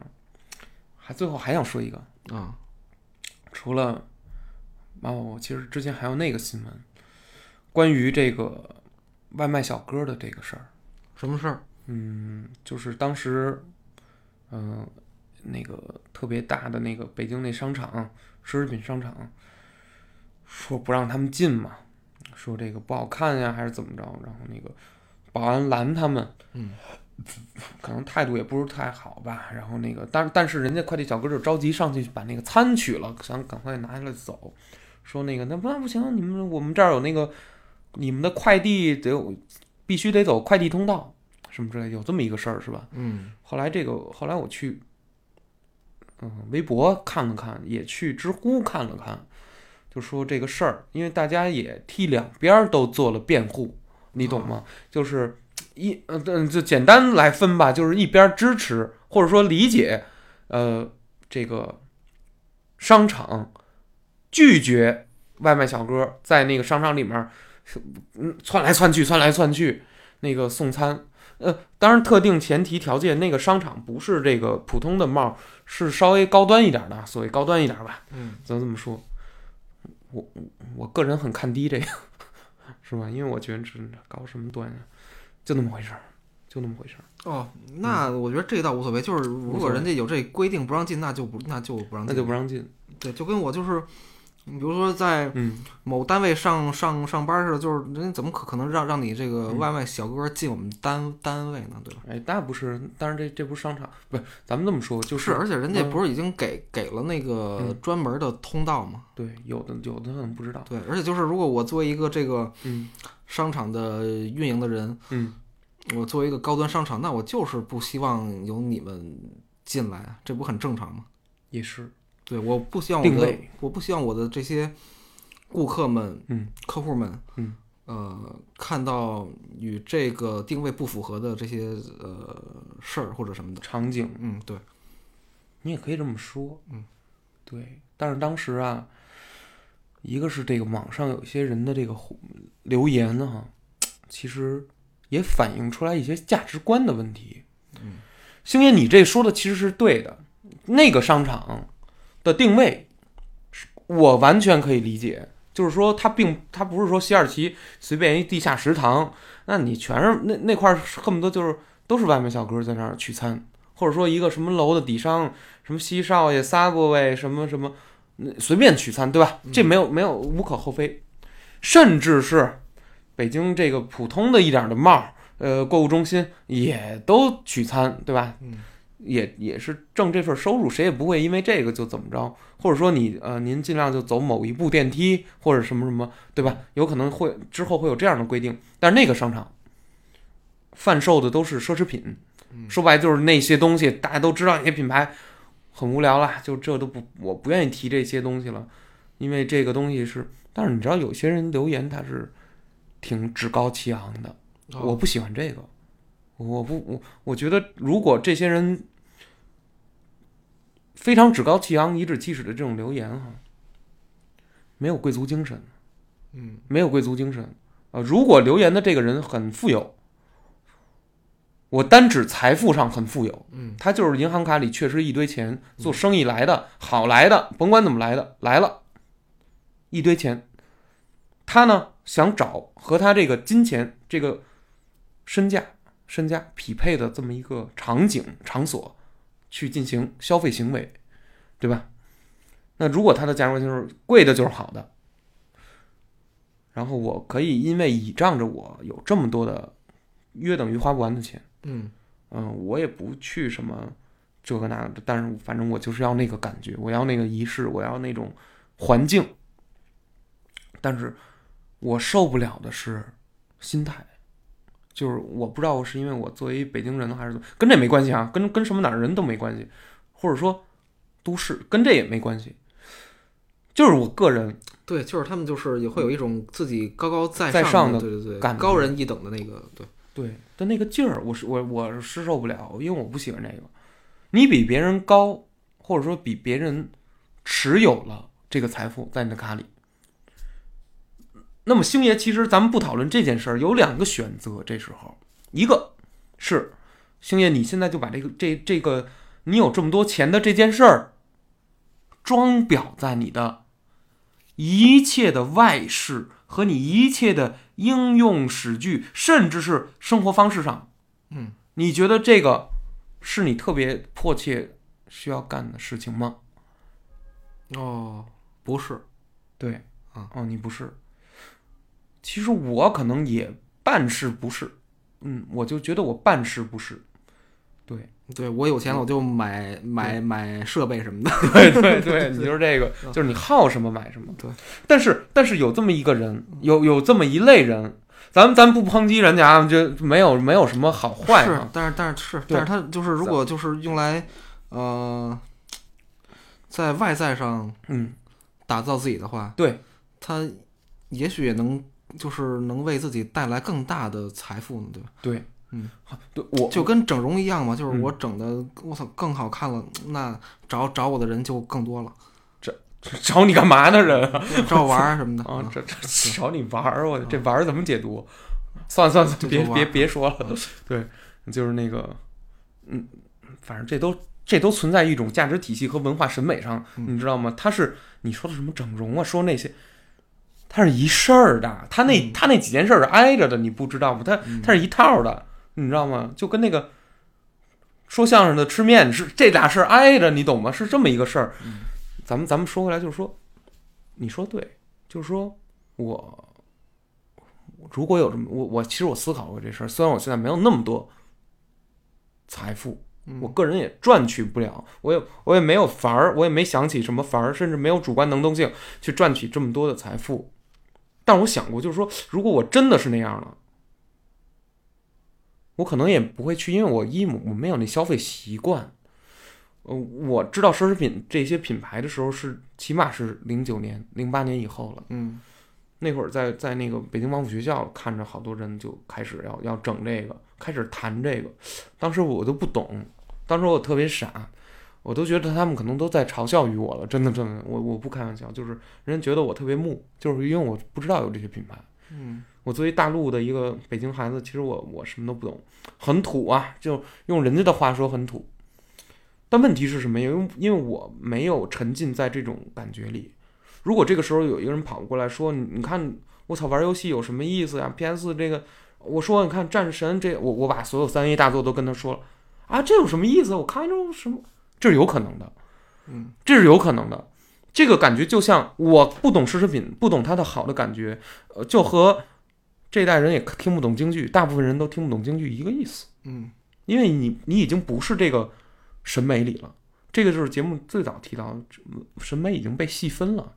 还最后还想说一个，啊，除了马宝国，其实之前还有那个新闻，关于这个外卖小哥的这个事儿。什么事儿？嗯，就是当时，嗯、那个特别大的那个北京那商场，奢侈品商场，说不让他们进嘛，说这个不好看呀，还是怎么着？然后那个保安拦他们，嗯，可能态度也不是太好吧。然后那个，但但是人家快递小哥就着急上去把那个餐取了，想赶快拿下来走，说那个那不那不行，你们我们这儿有那个你们的快递得有必须得走快递通道。什么之类，有这么一个事儿是吧？嗯后来这个后来我去，嗯，微博看了看，也去知乎看了看，就说这个事儿，因为大家也替两边儿都做了辩护，你懂吗？就是一呃，嗯就简单来分吧，就是一边儿支持或者说理解，呃，这个商场拒绝外卖小哥在那个商场里面儿，嗯，窜来窜去，窜来窜去，那个送餐。呃，当然，特定前提条件，那个商场不是这个普通的帽，是稍微高端一点的，所谓高端一点吧，嗯咱这么说。我我个人很看低这个，是吧？因为我觉得这搞什么端呀，就那么回事儿，就那么回事儿。哦，那我觉得这倒无所谓，就是如果人家有这规定不让进，那就不那就不让那，就不让进。对，就跟我就是，你比如说在嗯，某单位上上上班似的，就是人家怎么可可能让让你这个嗯外卖小哥进我们单单位呢？对吧？哎，那不是，但是这这不是商场，不是，咱们这么说，就是而且人家嗯不是已经给给了那个嗯专门的通道吗？对，有的有的可能不知道。对，而且就是如果我作为一个这个嗯商场的运营的人，嗯，我作为一个高端商场，那我就是不希望有你们进来啊，这不很正常吗？也是。对，我不希望我的，我不希望我的这些顾客们、嗯客户们，嗯，呃，看到与这个定位不符合的这些呃事儿或者什么的，场景，嗯，对，你也可以这么说。嗯，对。但是当时啊，一个是这个网上有一些人的这个互留言呢，其实也反映出来一些价值观的问题。嗯，星爷，你这说的其实是对的。那个商场的定位，是我完全可以理解。就是说，它并它不是说西二旗随便一地下食堂，那你全是那那块儿恨不得就是都是外卖小哥在那儿取餐，或者说一个什么楼的底商，什么西少爷、Subway 什么什么，嗯随便取餐，对吧？这没有没有无可厚非，甚至是北京这个普通的一点儿的帽儿，呃，购物中心也都取餐，对吧？嗯，也也是挣这份收入，谁也不会因为这个就怎么着，或者说你呃，您尽量就走某一部电梯或者什么什么，对吧？有可能会之后会有这样的规定，但是那个商场贩售的都是奢侈品，嗯。说白就是那些东西，大家都知道那些品牌很无聊了，就这都不，我不愿意提这些东西了，因为这个东西是，但是你知道有些人留言他是挺趾高气昂的，哦我不喜欢这个，我不我我觉得如果这些人非常趾高气扬、颐指气使的这种留言哈，没有贵族精神，嗯。没有贵族精神。啊、呃如果留言的这个人很富有，我单指财富上很富有，嗯。他就是银行卡里确实一堆钱，做生意来的，好来的，甭管怎么来的，来了，一堆钱。他呢想找和他这个金钱、这个身价、身价匹配的这么一个场景、场所，去进行消费行为，对吧？那如果它的价值观就是贵的就是好的，然后我可以因为倚仗着我有这么多的约等于花不完的钱。嗯嗯，我也不去什么这个那个的，但是反正我就是要那个感觉，我要那个仪式，我要那种环境。但是我受不了的是心态，就是我不知道是因为我作为北京人还是跟这没关系啊，跟跟什么哪儿人都没关系，或者说都市跟这也没关系，就是我个人对，就是他们就是也会有一种自己高高在在上的的，对对对，感高人一等的那个，对，对的那个劲儿，我是我我是受不了，因为我不喜欢这个。你比别人高，或者说比别人持有了这个财富在你的卡里，那么星爷，其实咱们不讨论这件事儿，有两个选择。这时候，一个是星爷，你现在就把这个这这个你有这么多钱的这件事儿，装裱在你的一切的外事和你一切的应用史句，甚至是生活方式上，嗯，你觉得这个是你特别迫切需要干的事情吗？哦，不是，对，啊，哦，你不是。其实我可能也半是不是，嗯，我就觉得我半是不是，对，对我有钱了我就买买买设备什么的，对对对，你就是这个，就是你好什么买什么。对，但是但是有这么一个人，有有这么一类人，咱们咱不抨击人家啊，就没有没有什么好坏是啊，，但是但是是，但是他就是如果就是用来呃，在外在上嗯，打造自己的话，对，他也许也能就是能为自己带来更大的财富呢，对吧？对，嗯，对我就跟整容一样嘛，就是嗯我整的我操更好看了，那找找我的人就更多了，找你干嘛呢，人啊？找我玩儿什么的啊，啊这这找你玩儿，我这玩儿怎么解读？算了算了，别别别说了。对，就是那个，嗯，反正这都这都存在一种价值体系和文化审美上，嗯你知道吗？他是你说的什么整容啊，说那些，它是一事儿的，它那嗯它那几件事儿是挨着的，你不知道吗？它嗯它是一套的，你知道吗？就跟那个说相声的吃面是这俩事儿挨着，你懂吗？是这么一个事儿。咱们咱们说回来，就是说，你说对，就是说我如果有这么我我其实我思考过这事儿，虽然我现在没有那么多财富，嗯我个人也赚取不了，我也我也没有法儿，我也没想起什么法儿，甚至没有主观能动性去赚取这么多的财富。但我想过，就是说，如果我真的是那样了，我可能也不会去，因为我一我没有那消费习惯。呃，我知道奢侈品这些品牌的时候是起码是零九年、零八年以后了。嗯那会儿在在那个北京王府学校看着好多人就开始要要整这个，开始谈这个。当时我都不懂，当时我特别傻，我都觉得他们可能都在嘲笑于我了。真的真的，我我不开玩笑，就是人家觉得我特别木，就是因为我不知道有这些品牌。嗯我作为大陆的一个北京孩子，其实我我什么都不懂，很土啊，就用人家的话说很土。但问题是什么？因为因为我没有沉浸在这种感觉里。如果这个时候有一个人跑过来说：“你你看，我操，玩游戏有什么意思呀？PS 这个，我说你看战神这，我我把所有三 A 大作都跟他说了啊，这有什么意思？我看着什么，这是有可能的，嗯，这是有可能的。这个感觉就像我不懂奢侈品，不懂它的好的感觉，呃，就和这代人也听不懂京剧，大部分人都听不懂京剧一个意思，嗯因为你你已经不是这个审美里了。这个就是节目最早提到的，审美已经被细分了。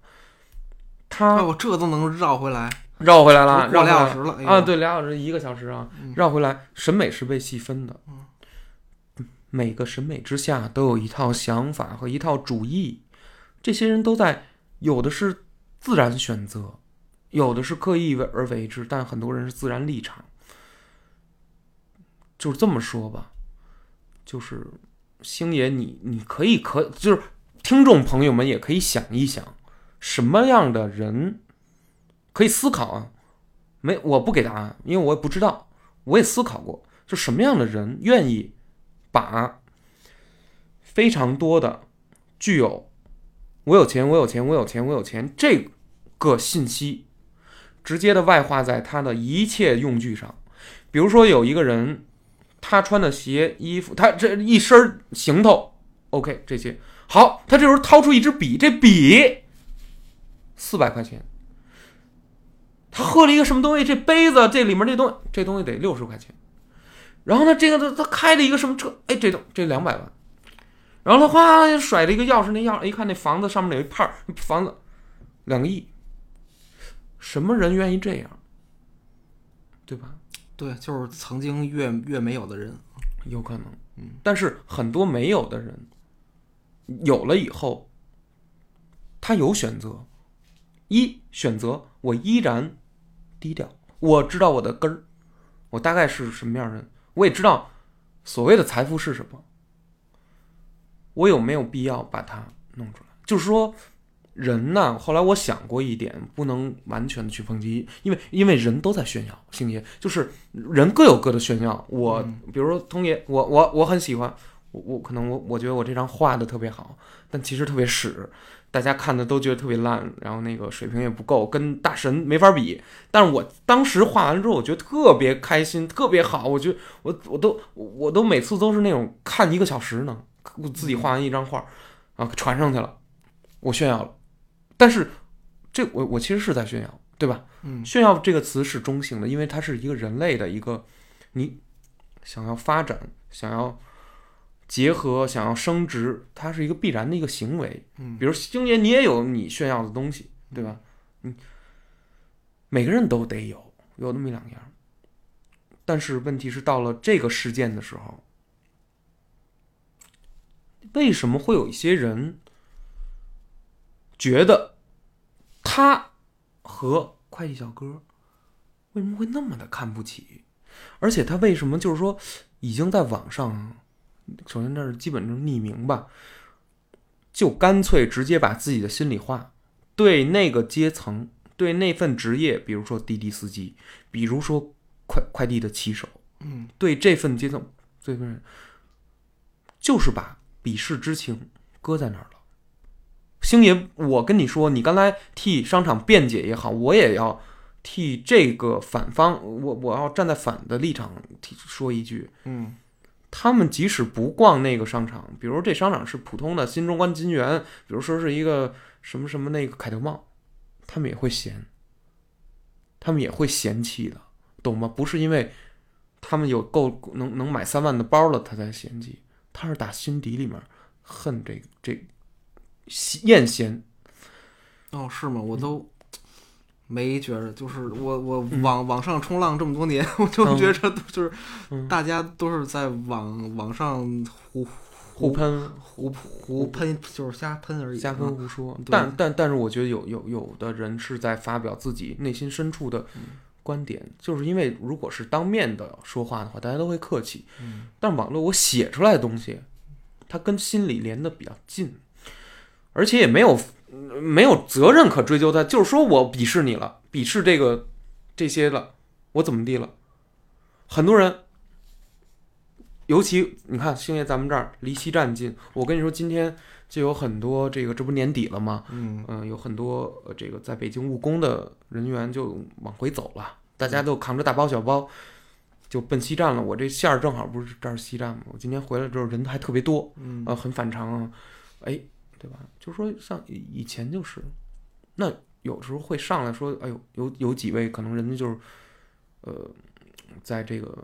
它哎，我这都能绕回来，绕回来了，绕俩小时了哎啊！对，俩小时一个小时啊，嗯绕回来，审美是被细分的。每个审美之下都有一套想法和一套主义，这些人都在，有的是自然选择，有的是刻意为而为之，但很多人是自然立场。就是这么说吧，就是星爷你，你可以可就是听众朋友们也可以想一想，什么样的人可以思考啊？没，我不给答案，因为我也不知道，我也思考过，就什么样的人愿意把非常多的具有我有钱，我有钱，我有钱，我有钱这个信息，直接的外化在他的一切用具上。比如说有一个人，他穿的鞋、衣服，他这一身行头，OK，这些好，他这时候掏出一支笔，这笔四百块钱。他喝了一个什么东西？这杯子这里面这东，这东西得六十块钱。然后呢，这个他他开了一个什么车？哎，这东这两百万。然后他哗甩了一个钥匙，那钥匙一看那房子上面有一帕儿，房子两个亿。什么人愿意这样？对吧？对，就是曾经越越没有的人，有可能，嗯，但是很多没有的人，有了以后，他有选择，一选择我依然低调，我知道我的根儿，我大概是什么样的人，我也知道所谓的财富是什么，我有没有必要把它弄出来？就是说，人呢，后来我想过一点，不能完全的去抨击，因为因为人都在炫耀，星爷就是人各有各的炫耀。我、比如说通爷，我我我很喜欢，我我可能我我觉得我这张画的特别好，但其实特别屎，大家看的都觉得特别烂，然后那个水平也不够，跟大神没法比。但是我当时画完之后，我觉得特别开心，特别好，我觉得我我都我都每次都是那种看一个小时呢，我自己画完一张画，啊传上去了，我炫耀了。但是这我我其实是在炫耀，对吧？嗯炫耀这个词是中性的，因为它是一个人类的一个你想要发展、想要结合、想要升值，它是一个必然的一个行为。嗯比如星爷，你也有你炫耀的东西，对吧？嗯，每个人都得有，有那么一两样。但是问题是，到了这个事件的时候，为什么会有一些人觉得他和快递小哥为什么会那么的看不起？而且他为什么就是说已经在网上，首先这是基本就是匿名吧，就干脆直接把自己的心里话对那个阶层、对那份职业，比如说滴滴司机，比如说快快递的骑手，嗯。对这份阶层、这份人，就是把鄙视之情搁在那儿了。星爷，我跟你说，你刚才替商场辩解也好，我也要替这个反方，我我要站在反的立场提说一句，嗯他们即使不逛那个商场，比如这商场是普通的新中关金源，比如说是一个什么什么那个凯特茂，他们也会嫌，他们也会嫌弃的，懂吗？不是因为他们有够能能买三万的包了，他才嫌弃，他是打心底里面恨这个这艳嫌。哦，是吗？我都没觉着，就是我我嗯。网网上冲浪这么多年，我就嗯。觉着就是嗯。大家都是在网网上胡互喷、胡胡喷，就是瞎喷而已。瞎喷胡说，对但但但是我觉得有有有的人是在发表自己内心深处的嗯。观点，就是因为如果是当面的说话的话，大家都会客气，嗯。但网络我写出来的东西，它跟心里连的比较近，而且也没有呃没有责任可追究他，就是说我鄙视你了，鄙视这个这些了，我怎么地了？很多人，尤其你看星爷咱们这儿离西站近，我跟你说，今天就有很多这个，这不年底了吗？嗯嗯、有很多呃这个在北京务工的人员就往回走了，大家都扛着大包小包，就奔西站了。我这线儿正好不是这儿西站吗？我今天回来之后人还特别多，嗯呃，很反常啊，哎，对吧？就是说像以以前就是，那有时候会上来说，哎呦，有有几位可能人家就是，呃，在这个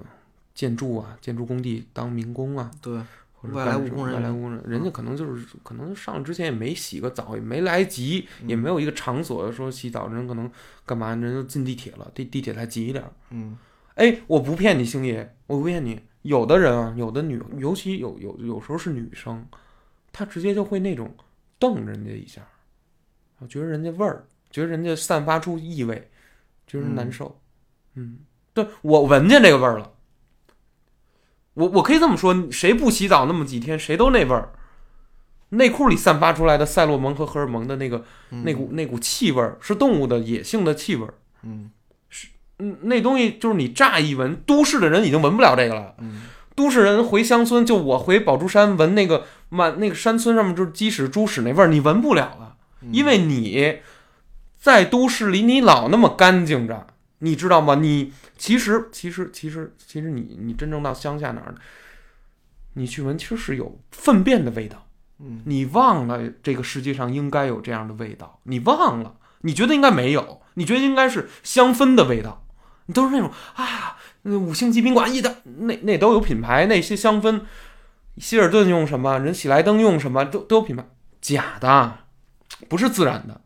建筑啊、建筑工地当民工啊，对，或者外来务工人员外来务工人，人家可能就是可能上来之前也没洗个澡，也没来及，也没有一个场所说洗澡，人可能干嘛，人就进地铁了，地地铁才挤一点儿。嗯哎，我不骗你，星爷，我不骗你。有的人啊，有的女，尤其有有有时候是女生，她直接就会那种瞪人家一下，我觉得人家味儿，觉得人家散发出异味，觉得人难受。嗯，对我闻见这个味儿了。我我可以这么说，谁不洗澡那么几天，谁都那味儿。内裤里散发出来的赛洛蒙和荷尔蒙的那个、嗯那股那股气味儿，是动物的野性的气味儿。嗯嗯，那东西就是你乍一闻，都市的人已经闻不了这个了。嗯都市人回乡村，就我回宝珠山闻那个满那个山村上面就是鸡屎、猪屎那味儿，你闻不了了，嗯。因为你在都市里你老那么干净着，你知道吗？你其实其实其实其实你你真正到乡下哪儿，你去闻其实是有粪便的味道。嗯。你忘了这个世界上应该有这样的味道，你忘了，你觉得应该没有，你觉得应该是香氛的味道，你都是那种啊，那五星级宾馆一的那那都有品牌，那些香氛，希尔顿用什么，人喜来登用什么，都都有品牌，假的，不是自然的。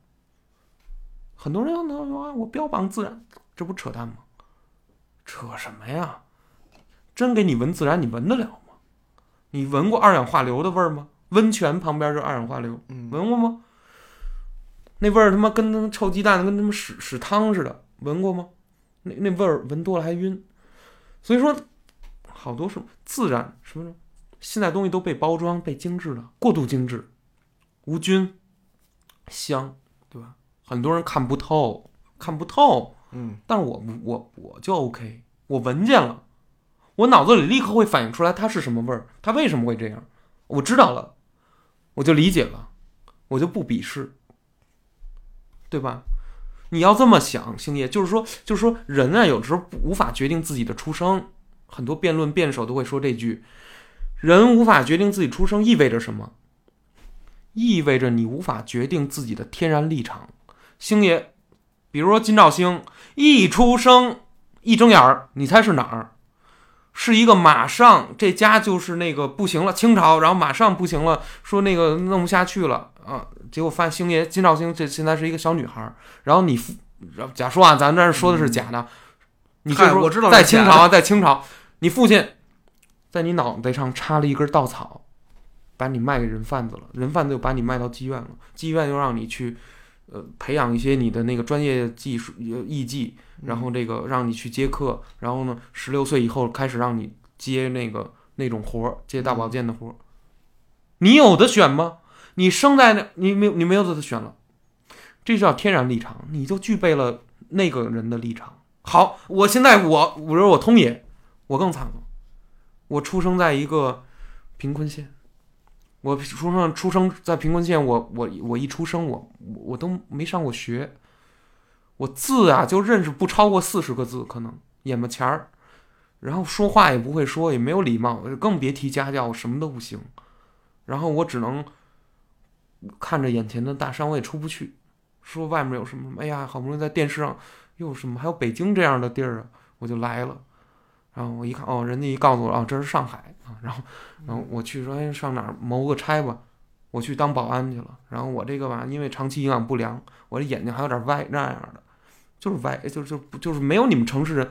很多人要说啊，我标榜自然，这不扯淡吗？扯什么呀？真给你闻自然，你闻得了吗？你闻过二氧化硫的味儿吗？温泉旁边就是二氧化硫，嗯闻过吗？那味儿他妈跟臭鸡蛋跟他妈屎屎汤似的，闻过吗？那那味儿闻多了还晕，所以说好多是自然什么呢？现在东西都被包装、被精致了，过度精致，无菌，香，对吧？很多人看不透，看不透，嗯但是我不我我就 OK，我闻见了，我脑子里立刻会反映出来它是什么味儿，它为什么会这样，我知道了，我就理解了，我就不鄙视，对吧？你要这么想，星爷，就是说，就是说，人啊，有时候无法决定自己的出生，很多辩论辩手都会说这句：人无法决定自己出生意味着什么？意味着你无法决定自己的天然立场。星爷，比如说金兆星一出生一睁眼儿，你猜是哪儿？是一个马上这家就是那个不行了，清朝，然后马上不行了，说那个弄不下去了啊，结果发现星爷金兆星这现在是一个小女孩，然后你，然后假说啊，咱这儿说的是假的，你就说嗨我知道在清朝啊，在清朝，你父亲在你脑袋上插了一根稻草，把你卖给人贩子了，人贩子又把你卖到妓院了，妓院又让你去，呃，培养一些你的那个专业技术呃艺技，然后这个让你去接客，然后呢，十六岁以后开始让你接那个那种活儿，接大保健的活儿，你有的选吗？你生在那，你没你没有得选了，这叫天然立场，你就具备了那个人的立场。好，我现在我我说我通野，我更惨了，我出生在一个贫困县，我出生出生在贫困县，我我我一出生我我都没上过学，我字啊就认识不超过四十个字，可能眼巴前儿，然后说话也不会说，也没有礼貌，更别提家教，我什么都不行。然后我只能看着眼前的大山，我也出不去。说外面有什么？哎呀，好不容易在电视上又有什么？还有北京这样的地儿啊，我就来了。然后我一看，哦，人家一告诉我，哦，这是上海啊。然后，然后我去说，哎，上哪儿谋个差吧？我去当保安去了。然后我这个吧，因为长期营养不良，我这眼睛还有点歪，那样的，就是歪，就就就是没有你们城市人。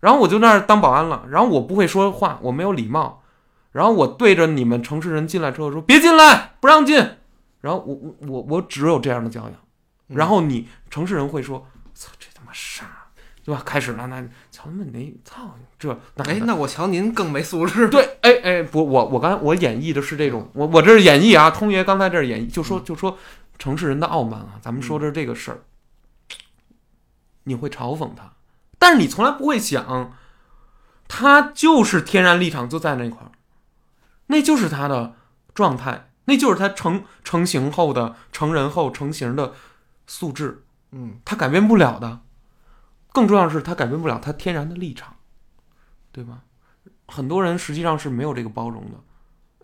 然后我就那儿当保安了。然后我不会说话，我没有礼貌。然后我对着你们城市人进来之后说：“别进来，不让进。”然后我我我我只有这样的教养。然后你城市人会说：“操，这他妈傻，对吧？”开始了，那瞧他们那操这那哎，那我瞧您更没素质。对，哎哎，不，我我刚才我演绎的是这种，我我这是演绎啊，通爷刚才这是演绎，就说就说城市人的傲慢啊，咱们说的是这个事儿，你会嘲讽他，但是你从来不会想，他就是天然立场就在那块儿，那就是他的状态，那就是他成成型后的成人后成型的素质，嗯，他改变不了的。更重要的是，他改变不了他天然的立场，对吧？很多人实际上是没有这个包容的，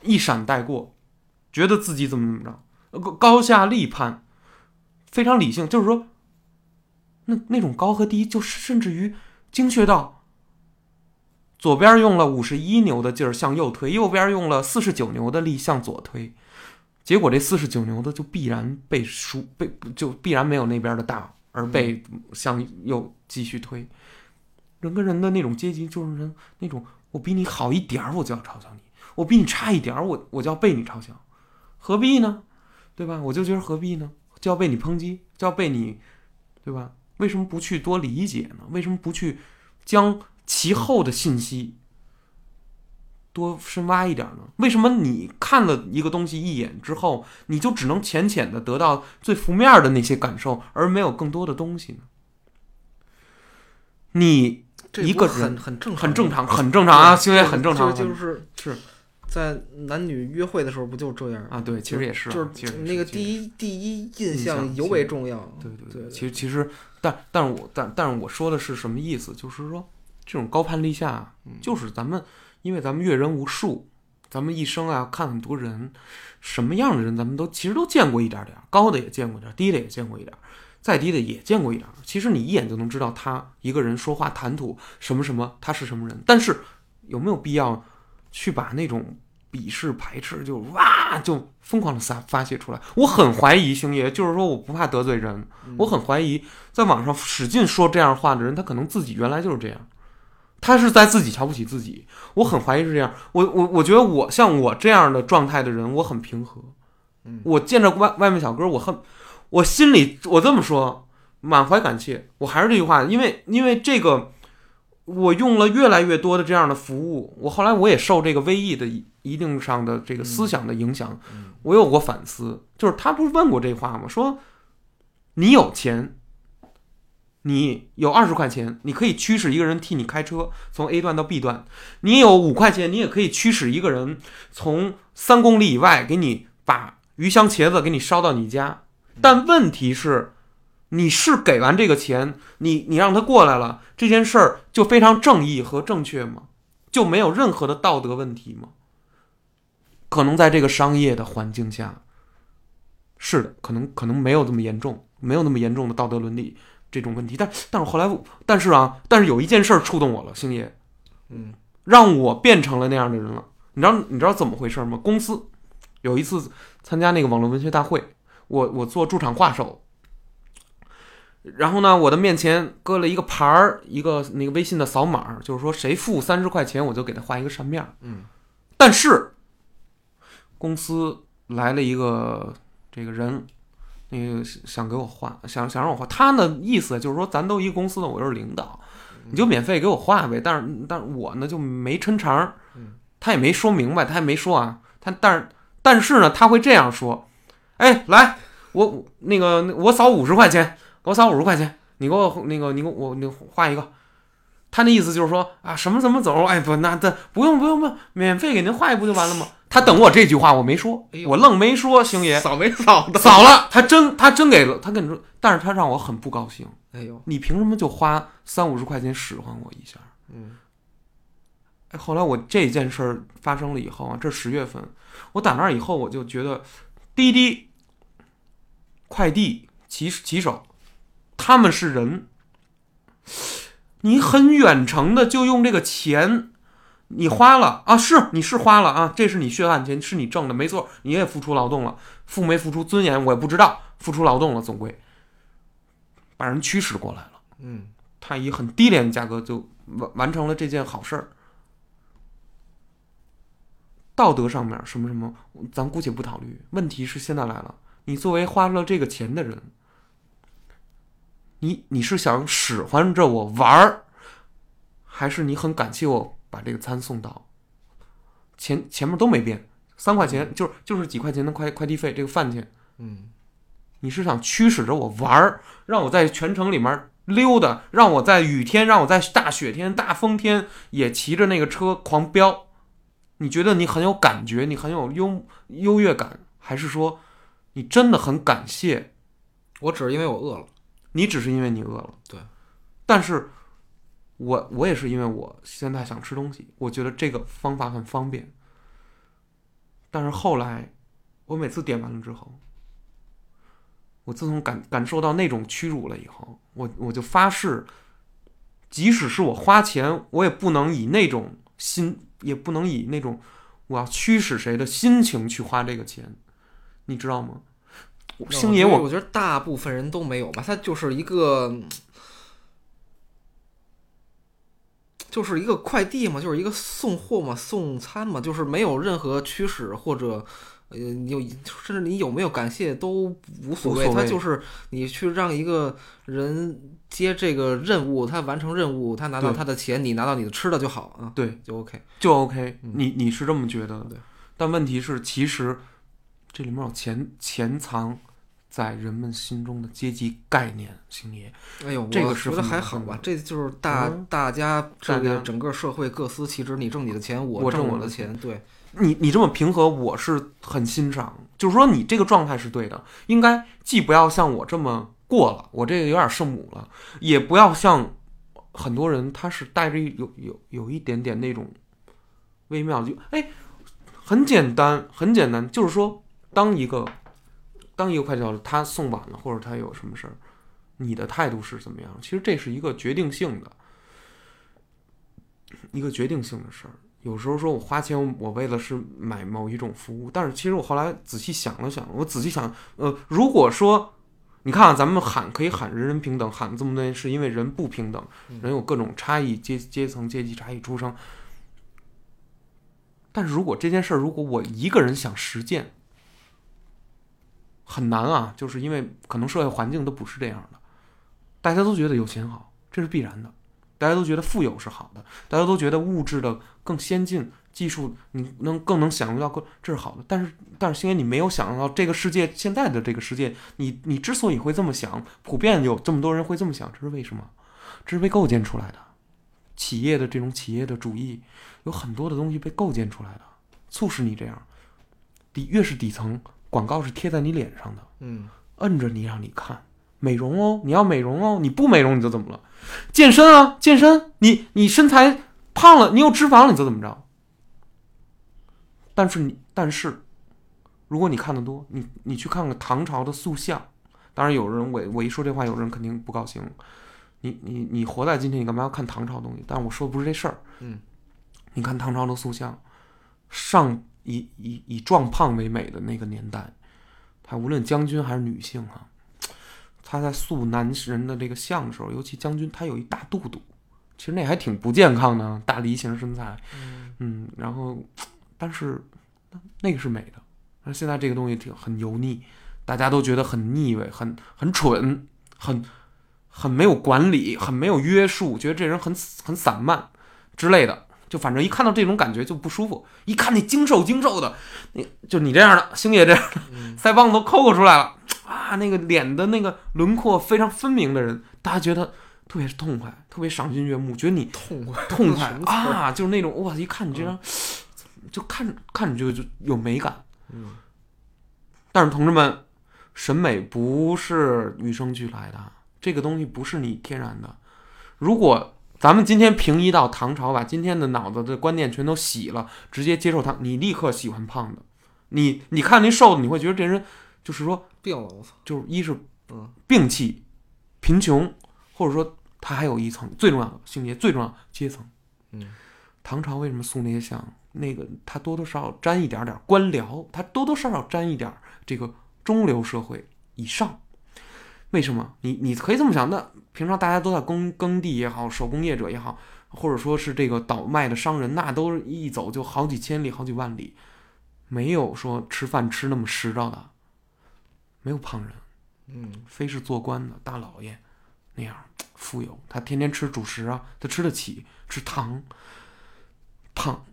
一闪带过，觉得自己怎么怎么着，高高下立判，非常理性，就是说，那那种高和低，就甚至于精确到，左边用了五十一牛的劲儿向右推，右边用了四十九牛的力向左推，结果这四十九牛的就必然被输，被就必然没有那边的大。而被向右继续推，人跟人的那种阶级就是人那种，我比你好一点儿，我就要嘲笑你；我比你差一点儿，我我就要被你嘲笑，何必呢？对吧？我就觉得何必呢？就要被你抨击，就要被你，对吧？为什么不去多理解呢？为什么不去将其后的信息多深挖一点呢？为什么你看了一个东西一眼之后，你就只能浅浅的得到最负面的那些感受，而没有更多的东西呢？你一个人很很正常，很正常，很正常啊，行为很正常，就就是是在男女约会的时候不就这样？啊，对，其实也是啊，就是那个第一第一印印象象尤为重要。对对对，其实其实，但但是我但但是我说的是什么意思？就是说，这种高攀立下，嗯就是咱们因为咱们阅人无数，咱们一生啊看很多人，什么样的人咱们都其实都见过一点点，高的也见过点儿，低的也见过一点儿，再低的也见过一点儿。其实你一眼就能知道他一个人说话谈吐什么什么，他是什么人。但是有没有必要去把那种鄙视、排斥就哇就疯狂的撒发泄出来？我很怀疑星爷，就是说我不怕得罪人，我很怀疑在网上使劲说这样话的人，他可能自己原来就是这样，他是在自己瞧不起自己。我很怀疑是这样。我我我觉得我像我这样的状态的人，我很平和。嗯我见着外外面小哥，我恨，我心里我这么说，满怀感谢。我还是这句话，因为因为这个，我用了越来越多的这样的服务，我后来我也受这个威毅的一一定上的这个思想的影响，嗯我有过反思。就是他不是问过这话吗？说你有钱，你有二十块钱，你可以驱使一个人替你开车从 A 段到 B 段；你有五块钱，你也可以驱使一个人从三公里以外给你把鱼香茄子给你捎到你家。但问题是，你是给完这个钱，你你让他过来了，这件事儿就非常正义和正确吗？就没有任何的道德问题吗？可能在这个商业的环境下，是的，可能可能没有这么严重，没有那么严重的道德伦理这种问题。但但是后来，但是啊，但是有一件事触动我了，星爷，嗯让我变成了那样的人了。你知道你知道怎么回事吗？公司有一次参加那个网络文学大会，我我做驻场画手，然后呢，我的面前搁了一个牌儿，一个那个微信的扫码，就是说谁付三十块钱，我就给他画一个扇面。嗯但是公司来了一个这个人，那个想给我画，想想让我画，他的意思就是说，咱都一公司的，我又是领导，你就免费给我画呗。但是但是我呢就没抻肠儿嗯，他也没说明白，他也没说啊，他但是但是呢，他会这样说，哎，来，我我那个我扫五十块钱，我扫五十块钱，你给我那个你给我你画一个。他那意思就是说啊，什么怎么走？哎，不，那这不用不用不用，免费给您画一不就完了吗？他等我这句话，我没说哎，我愣没说，星爷。扫没扫的？扫了，他真他真给了，他跟你说，但是他让我很不高兴，哎呦，你凭什么就花三五十块钱使唤我一下？嗯。哎，后来我这件事儿发生了以后啊，这十月份，我打那儿以后，我就觉得滴滴、快递、骑骑手，他们是人，你很远程的就用这个钱，你花了啊，是你是花了啊，这是你血汗钱，是你挣的，没错，你也付出劳动了，付没付出尊严我也不知道，付出劳动了，总归把人驱使过来了。嗯他以很低廉的价格就完完成了这件好事儿。道德上面什么什么，咱姑且不考虑。问题是现在来了，你作为花了这个钱的人，你你是想使唤着我玩儿，还是你很感谢我把这个餐送到？前前面都没变，三块钱就是就是几块钱的快快递费，这个饭钱，嗯你是想驱使着我玩儿，让我在全城里面溜达，让我在雨天，让我在大雪天、大风天也骑着那个车狂飙。你觉得你很有感觉，你很有优优越感，还是说你真的很感谢？我只是因为我饿了。你只是因为你饿了，对。但是我我也是因为我现在想吃东西，我觉得这个方法很方便。但是后来，我每次点完了之后，我自从感感受到那种屈辱了以后，我我就发誓，即使是我花钱，我也不能以那种心，也不能以那种我要驱使谁的心情去花这个钱，你知道吗？星爷，我我觉得大部分人都没有吧，他就是一个，就是一个快递嘛，就是一个送货嘛，送餐嘛，就是没有任何驱使或者。呃，有甚至你有没有感谢都无所谓，他就是你去让一个人接这个任务，他完成任务，他拿到他的钱，你拿到你的吃的就好啊，对就 OK。就 OK，嗯你你是这么觉得的对，但问题是，其实这里面有潜潜藏在人们心中的阶级概念，星爷。哎呦，这个是我觉得还好吧，这就是大、嗯大家这个整个社会各司其职，你挣你的钱，我挣挣我的的钱，对，你你这么平和，我是很欣赏。就是说，你这个状态是对的，应该既不要像我这么过了，我这个有点圣母了，也不要像很多人，他是带着有有有一点点那种微妙，就哎，很简单，很简单，就是说，当一个当一个快递小哥他送晚了，或者他有什么事儿，你的态度是怎么样？其实这是一个决定性的，一个决定性的事儿。有时候说我花钱，我为了是买某一种服务，但是其实我后来仔细想了想，我仔细想，呃，如果说你看啊，咱们喊可以喊人人平等，喊这么多年是因为人不平等，人有各种差异，阶阶层、阶级差异出生。但是如果这件事儿，如果我一个人想实践，很难啊，就是因为可能社会环境都不是这样的，大家都觉得有钱好，这是必然的。大家都觉得富有是好的，大家都觉得物质的更先进，技术你能更能享用到更，这是好的。但是，但是，星爷你没有想到这个世界现在的这个世界，你你之所以会这么想，普遍有这么多人会这么想，这是为什么？这是被构建出来的。企业的这种企业的主义，有很多的东西被构建出来的，促使你这样。底越是底层，广告是贴在你脸上的，嗯，摁着你让你看美容哦，你要美容哦，你不美容你就怎么了？健身啊，健身，你你身材胖了，你有脂肪了，你就怎么着？但是你，但是，如果你看的多，你你去看看唐朝的塑像，当然有人我我一说这话，有人肯定不高兴。你你你活在今天，你干嘛要看唐朝的东西？但我说的不是这事儿。嗯，你看唐朝的塑像，上以以以壮胖为美的那个年代，他无论将军还是女性啊，他在塑男人的这个像的时候，尤其将军，他有一大肚肚，其实那还挺不健康的，大梨形身材，嗯，然后，但是那个是美的，而现在这个东西挺很油腻，大家都觉得很腻味，很很蠢，很很没有管理，很没有约束，觉得这人很很散漫之类的。就反正一看到这种感觉就不舒服，一看那精瘦精瘦的，你就你这样的星爷这样的，腮帮子都抠抠出来了啊，那个脸的那个轮廓非常分明的人，大家觉得特别痛快，特别赏心悦目，觉得你痛快痛快 啊，就是那种哇，一看你这张，就看看你就就有美感。嗯，但是同志们，审美不是与生俱来的，这个东西不是你天然的。如果咱们今天平移到唐朝，把今天的脑子的观念全都洗了，直接接受他，你立刻喜欢胖的。你你看那瘦的，你会觉得这人就是说，病了，我操！就是一是嗯病气、贫穷，或者说他还有一层最重要的性别最重要的阶层。嗯，唐朝为什么塑那些像？那个他多多少少沾一点点官僚，他多多少少沾一点这个中流社会以上。为什么？你你可以这么想，那平常大家都在耕耕地也好，手工业者也好，或者说是这个倒卖的商人，那都一走就好几千里、好几万里，没有说吃饭吃那么实着的，没有胖人。嗯，非是做官的大老爷那样富有，他天天吃主食啊，他吃得起，吃糖，胖。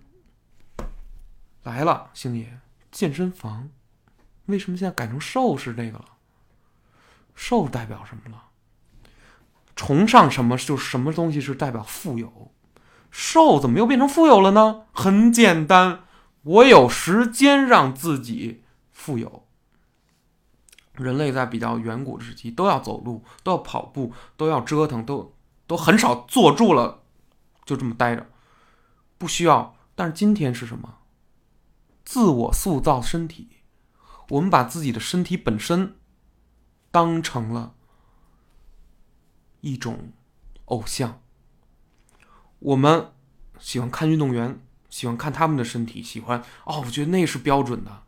来了，星爷，健身房，为什么现在改成瘦是这个了？瘦代表什么了？崇尚什么就什么东西是代表富有，瘦怎么又变成富有了呢？很简单，我有时间让自己富有。人类在比较远古的时期都要走路，都要跑步，都要折腾，都都很少坐住了就这么待着，不需要。但是今天是什么？自我塑造身体，我们把自己的身体本身当成了一种偶像。我们喜欢看运动员，喜欢看他们的身体，喜欢哦，我觉得那是标准的，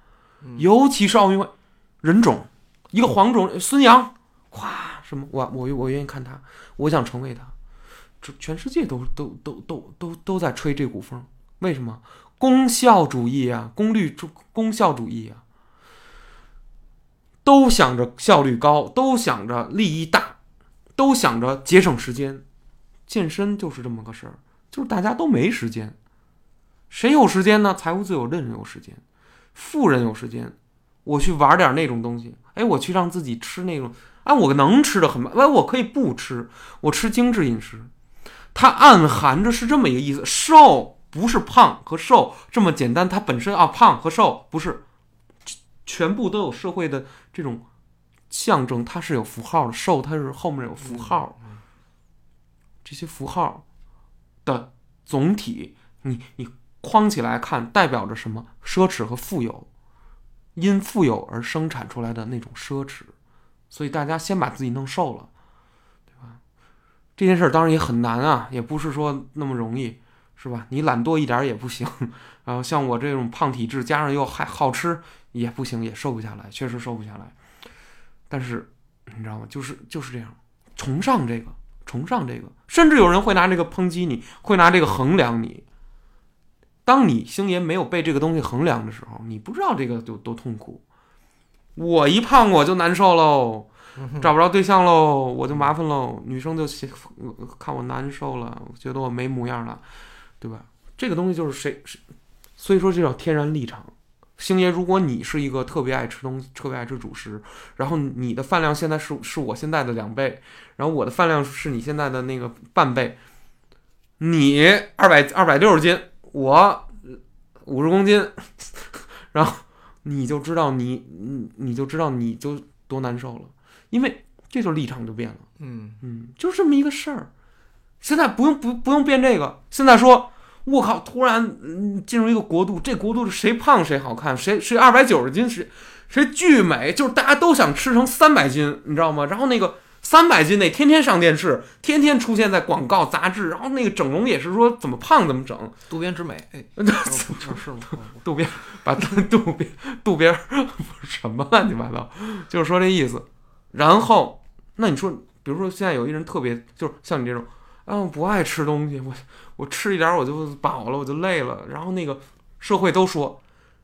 尤其是奥运会人种。一个黄种孙杨，咵什么我我我愿意看他，我想成为他，这全世界都都都都都都在吹这股风，为什么？功效主义啊，功率主功效主义啊，都想着效率高，都想着利益大，都想着节省时间，健身就是这么个事儿，就是大家都没时间，谁有时间呢？财务自由的人有时间，富人有时间。我去玩点那种东西，哎，我去让自己吃那种，哎，我能吃的很慢，哎，我可以不吃，我吃精致饮食。它暗含着是这么一个意思：瘦不是胖和瘦这么简单，它本身啊，胖和瘦不是全部都有社会的这种象征，它是有符号的，瘦它是后面有符号，这些符号的总体，你你框起来看，代表着什么？奢侈和富有。因富有而生产出来的那种奢侈，所以大家先把自己弄瘦了，对吧？这件事儿当然也很难啊，也不是说那么容易，是吧？你懒惰一点也不行，然后像我这种胖体质，加上又还好吃，也不行，也瘦不下来，确实瘦不下来。但是你知道吗？就是就是这样，崇尚这个，崇尚这个，甚至有人会拿这个抨击你，会拿这个衡量你。当你星爷没有被这个东西衡量的时候，你不知道这个有多痛苦。我一胖我就难受喽，找不着对象喽，我就麻烦喽。女生就看我难受了，觉得我没模样了，对吧？这个东西就是谁谁，所以说这叫天然立场。星爷，如果你是一个特别爱吃东西、特别爱吃主食，然后你的饭量现在是是我现在的两倍，然后我的饭量是你现在的那个半倍，你二百二百六十斤。我五十公斤，然后你就知道你你你就知道你就多难受了，因为这就立场就变了，嗯嗯，就这么一个事儿。现在不用不不用变这个，现在说，我靠，突然进入一个国度，这国度是谁胖谁好看，谁谁二百九十斤谁谁巨美，就是大家都想吃成三百斤，你知道吗？然后那个。三百斤那天天上电视，天天出现在广告杂志，然后那个整容也是说怎么胖怎么整。渡边直美，哎，是吗？渡边把渡边渡边什么乱七八糟，就是说这意思。然后那你说，比如说现在有一人特别就是像你这种，啊，我不爱吃东西，我我吃一点我就饱了，我就累了。然后那个社会都说，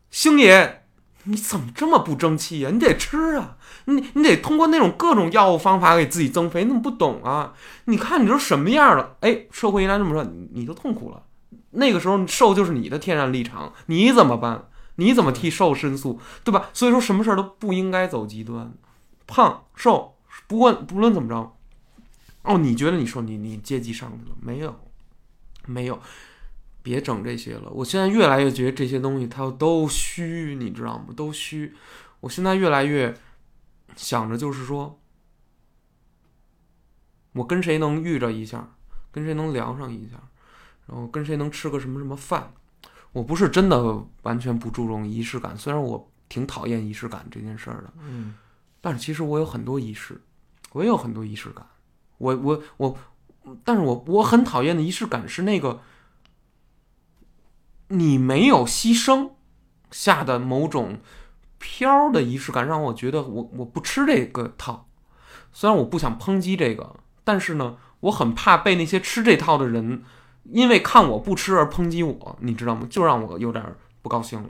星爷。你怎么这么不争气呀？你得吃啊！你你得通过那种各种药物方法给自己增肥，你怎么不懂啊？你看你都什么样了？哎，社会应该这么说，你就痛苦了。那个时候瘦就是你的天然立场，你怎么办？你怎么替瘦申诉，对吧？所以说什么事儿都不应该走极端，胖瘦不论不论怎么着，哦，你觉得你说你你阶级上去了没有？没有。别整这些了，我现在越来越觉得这些东西它都虚，你知道吗？都虚。我现在越来越想着就是说，我跟谁能遇着一下，跟谁能聊上一下，然后跟谁能吃个什么什么饭。我不是真的完全不注重仪式感，虽然我挺讨厌仪式感这件事儿的，嗯但是其实我有很多仪式，我也有很多仪式感。我我我，但是我我很讨厌的仪式感是那个你没有牺牲下的某种飘的仪式感，让我觉得我我不吃这个套。虽然我不想抨击这个，但是呢，我很怕被那些吃这套的人因为看我不吃而抨击我，你知道吗？就让我有点不高兴了，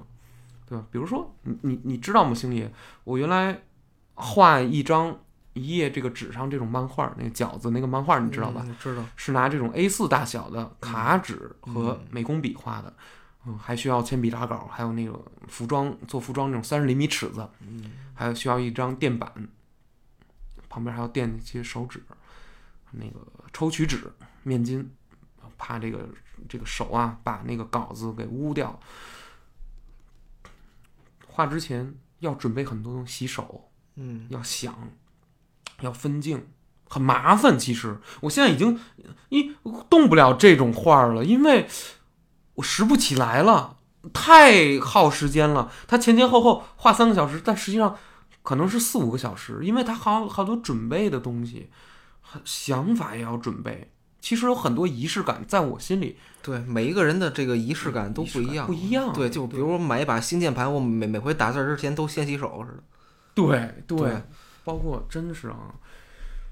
对吧？比如说，你你你知道吗，星爷？我原来画一张一页这个纸上这种漫画，那个饺子那个漫画，你知道吧？嗯知道。是拿这种 A 4大小的卡纸和嗯美工笔画的，嗯，还需要铅笔打稿，还有那个服装做服装那种三十厘米尺子，嗯还有需要一张垫板，旁边还要垫一些手纸，那个抽取纸、面巾，怕这个这个手啊把那个稿子给污掉。画之前要准备很多东西，洗手，嗯要想，要分镜，很麻烦。其实我现在已经一动不了这种画儿了，因为我拾不起来了，太耗时间了。它前前后后画三个小时，但实际上可能是四五个小时，因为他好好多准备的东西，想法也要准备。其实有很多仪式感，在我心里对，每一个人的这个仪式感都不一样，不一样对，就比如我买一把新键盘，我每每回打字之前都先洗手似的。对对对包括真是啊，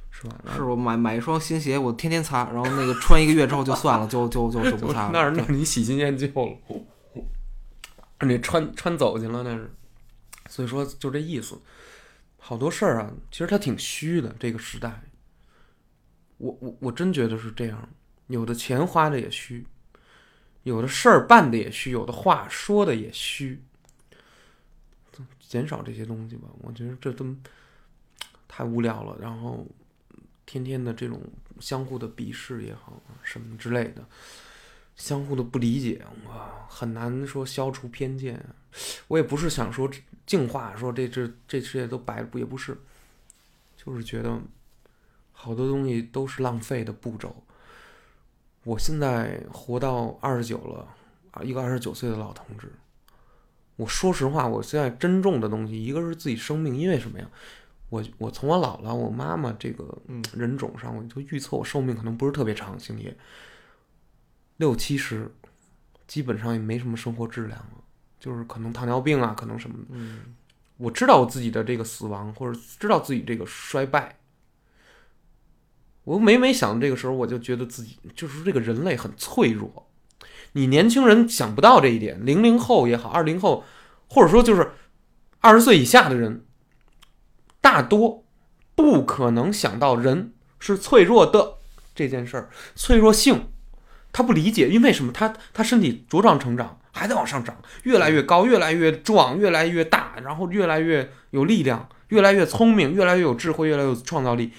是吧？是我买买一双新鞋，我天天擦，然后那个穿一个月之后就算了，就就就就不擦了。那是那是你喜新厌旧了，你穿穿走去了那是。所以说就这意思，好多事儿啊，其实它挺虚的。这个时代，我我我真觉得是这样，有的钱花的也虚，有的事儿办的也虚，有的话说的也虚。减少这些东西吧，我觉得这都太无聊了。然后天天的这种相互的鄙视也好，什么之类的，相互的不理解，哇，很难说消除偏见。我也不是想说净化，说这这这世界都白，也不是，就是觉得好多东西都是浪费的步骤。我现在活到二十九了，啊，一个二十九岁的老同志。我说实话，我现在珍重的东西，一个是自己生命，因为什么呀？我我从我姥姥、我妈妈这个嗯人种上，我就预测我寿命可能不是特别长，星爷六七十，基本上也没什么生活质量了，就是可能糖尿病啊，可能什么的。嗯我知道我自己的这个死亡，或者知道自己这个衰败。我每每想这个时候，我就觉得自己就是这个人类很脆弱。你年轻人想不到这一点，零零后也好，二零后，或者说就是二十岁以下的人，大多不可能想到人是脆弱的这件事儿。脆弱性，他不理解，因为什么？他他身体茁壮成长，还在往上涨，越来越高，越来越壮，越来越大，然后越来越有力量，越来越聪明，越来越有智慧，越来越有创造力，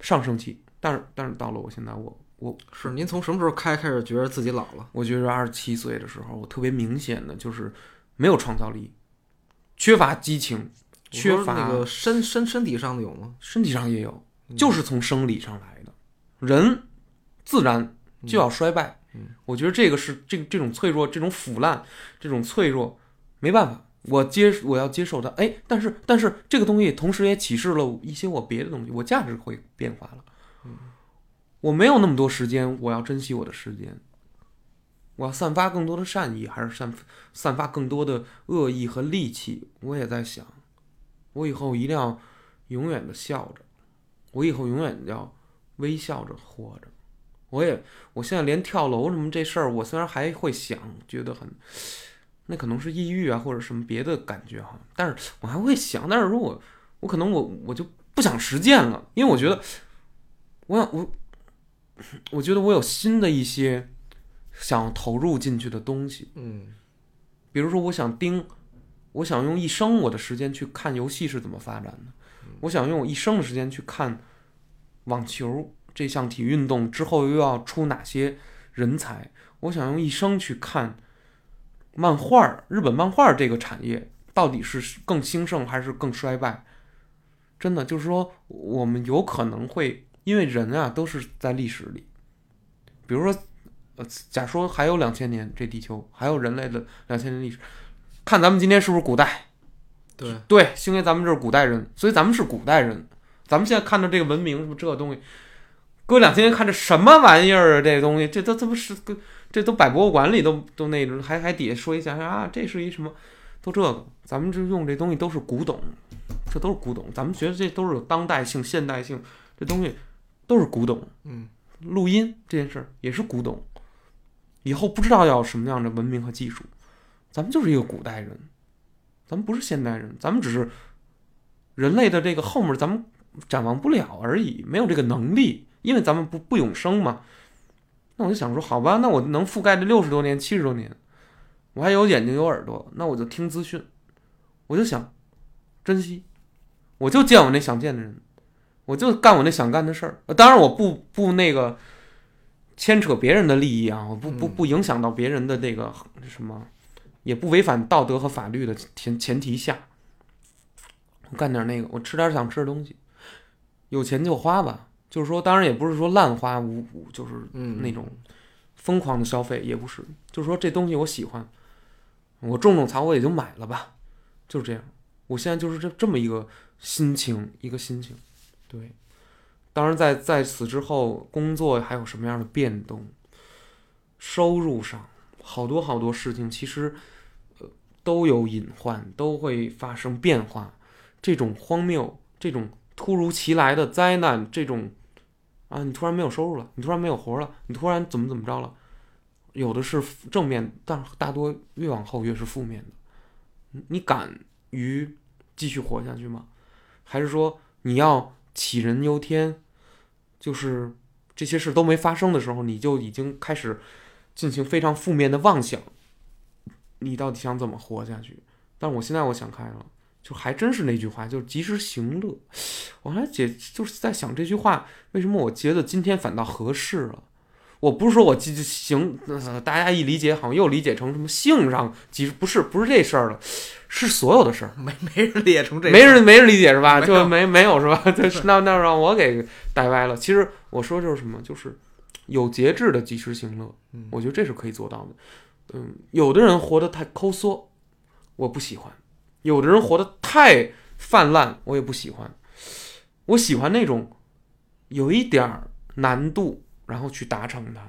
上升期。但是但是到了我现在，我我是您从什么时候开开始觉得自己老了？我觉得二十七岁的时候，我特别明显的就是没有创造力，缺乏激情，缺乏那个身身身体上的有吗？身体上也有，就是从生理上来的。人自然就要衰败。嗯我觉得这个是这这种脆弱、这种腐烂、这种脆弱，没办法，我接我要接受它。哎，但是但是这个东西同时也启示了一些我别的东西，我价值会变化了。我没有那么多时间，我要珍惜我的时间。我要散发更多的善意，还是散散发更多的恶意和戾气？我也在想，我以后一定要永远的笑着，我以后永远要微笑着活着。我也，我现在连跳楼什么这事儿，我虽然还会想，觉得很，那可能是抑郁啊，或者什么别的感觉哈，但是我还会想，但是如果我可能我我就不想实践了，因为我觉得，我想我，我觉得我有新的一些想投入进去的东西，嗯比如说，我想盯，我想用一生我的时间去看游戏是怎么发展的，我想用我一生的时间去看网球这项体育运动之后又要出哪些人才，我想用一生去看漫画儿，日本漫画儿这个产业到底是更兴盛还是更衰败？真的就是说，我们有可能会因为人啊都是在历史里，比如说，呃，假说还有两千年，这地球还有人类的两千年历史，看咱们今天是不是古代？对，对，因为咱们这是古代人，所以咱们是古代人。咱们现在看到这个文明什么这个东西，搁两千年看这什么玩意儿啊？这东西，这都这不是个，这都摆博物馆里都都那种，还还底下说一下啊，这是一什么，都这个。咱们这用这东西都是古董，这都是古董。咱们觉得这都是有当代性、现代性，这东西都是古董。嗯，录音这件事儿也是古董，以后不知道要什么样的文明和技术，咱们就是一个古代人，咱们不是现代人，咱们只是人类的这个后面咱们展望不了而已，没有这个能力，因为咱们不不永生嘛。那我就想说，好吧，那我能覆盖这六十多年、七十多年，我还有眼睛有耳朵，那我就听资讯，我就想珍惜，我就见我那想见的人。我就干我那想干的事儿，呃当然我不不那个牵扯别人的利益啊，我不不嗯不影响到别人的那个什么，也不违反道德和法律的前前提下，我干点那个，我吃点想吃的东西，有钱就花吧。就是说，当然也不是说滥花无无，就是嗯，那种疯狂的消费，也不是，就是说这东西我喜欢，我种种草我也就买了吧，就是这样。我现在就是这这么一个心情，一个心情。对，当然在在此之后，工作还有什么样的变动？收入上，好多好多事情其实呃都有隐患，都会发生变化。这种荒谬，这种突如其来的灾难，这种啊，你突然没有收入了，你突然没有活了，你突然怎么怎么着了？有的是正面，但大多越往后越是负面的。你敢于继续活下去吗？还是说你要杞人忧天？就是这些事都没发生的时候，你就已经开始进行非常负面的妄想。你到底想怎么活下去？但是我现在我想开了，就还真是那句话，就是及时行乐。我还解就是在想这句话，为什么我觉得今天反倒合适了？我不是说我积极行，呃大家一理解好像又理解成什么性上及时，不是不是这事儿了，是所有的事儿。没没人理解成这，没人没人理解是吧？没就没没有是吧？就是那那让我给带歪了。其实我说就是什么，就是有节制的及时行乐，嗯我觉得这是可以做到的。嗯，有的人活得太抠缩，我不喜欢；有的人活得太泛滥，我也不喜欢。我喜欢那种有一点儿难度，然后去达成它，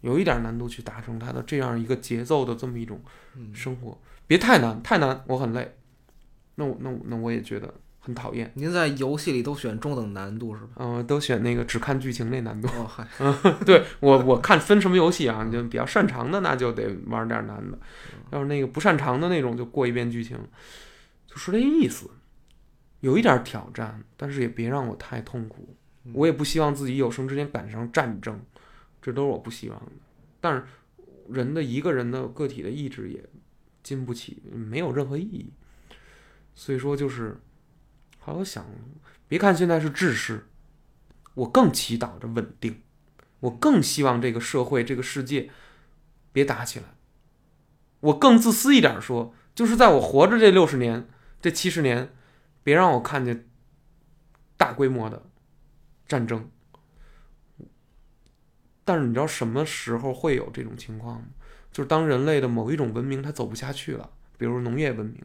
有一点儿难度去达成它的这样一个节奏的这么一种嗯生活，别太难，太难我很累。那我那我那我也觉得很讨厌。您在游戏里都选中等难度是吧？嗯、都选那个只看剧情那难度。哦嗨，对我我看分什么游戏啊，你就比较擅长的那就得玩点难的，要是那个不擅长的那种就过一遍剧情，就是这意思。有一点挑战，但是也别让我太痛苦。我也不希望自己有生之年赶上战争，这都是我不希望的。但是人的一个人的个体的意志也经不起，没有任何意义。所以说就是，后来我想，别看现在是治世，我更祈祷着稳定，我更希望这个社会、这个世界别打起来。我更自私一点说，就是在我活着这六十年、这七十年，别让我看见大规模的战争。但是你知道什么时候会有这种情况吗？就是当人类的某一种文明它走不下去了，比如农业文明、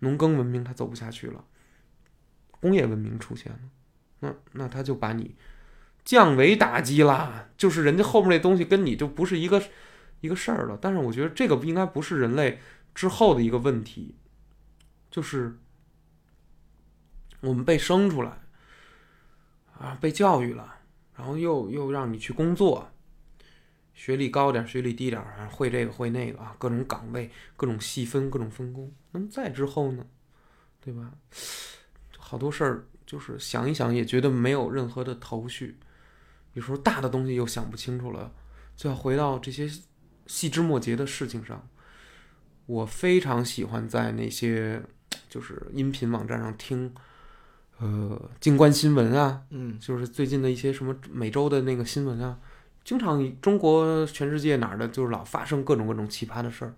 农耕文明它走不下去了，工业文明出现了，那那他就把你降维打击啦，就是人家后面那东西跟你就不是一个一个事儿了。但是我觉得这个应该不是人类之后的一个问题，就是我们被生出来啊，被教育了，然后又又让你去工作，学历高点，学历低点儿，啊会这个会那个啊，各种岗位、各种细分、各种分工。那么再之后呢，对吧？好多事儿就是想一想也觉得没有任何的头绪，有时候大的东西又想不清楚了，就要回到这些细枝末节的事情上。我非常喜欢在那些就是音频网站上听，呃，静观新闻啊，嗯就是最近的一些什么每周的那个新闻啊，经常中国全世界哪儿的，就是老发生各种各种奇葩的事儿，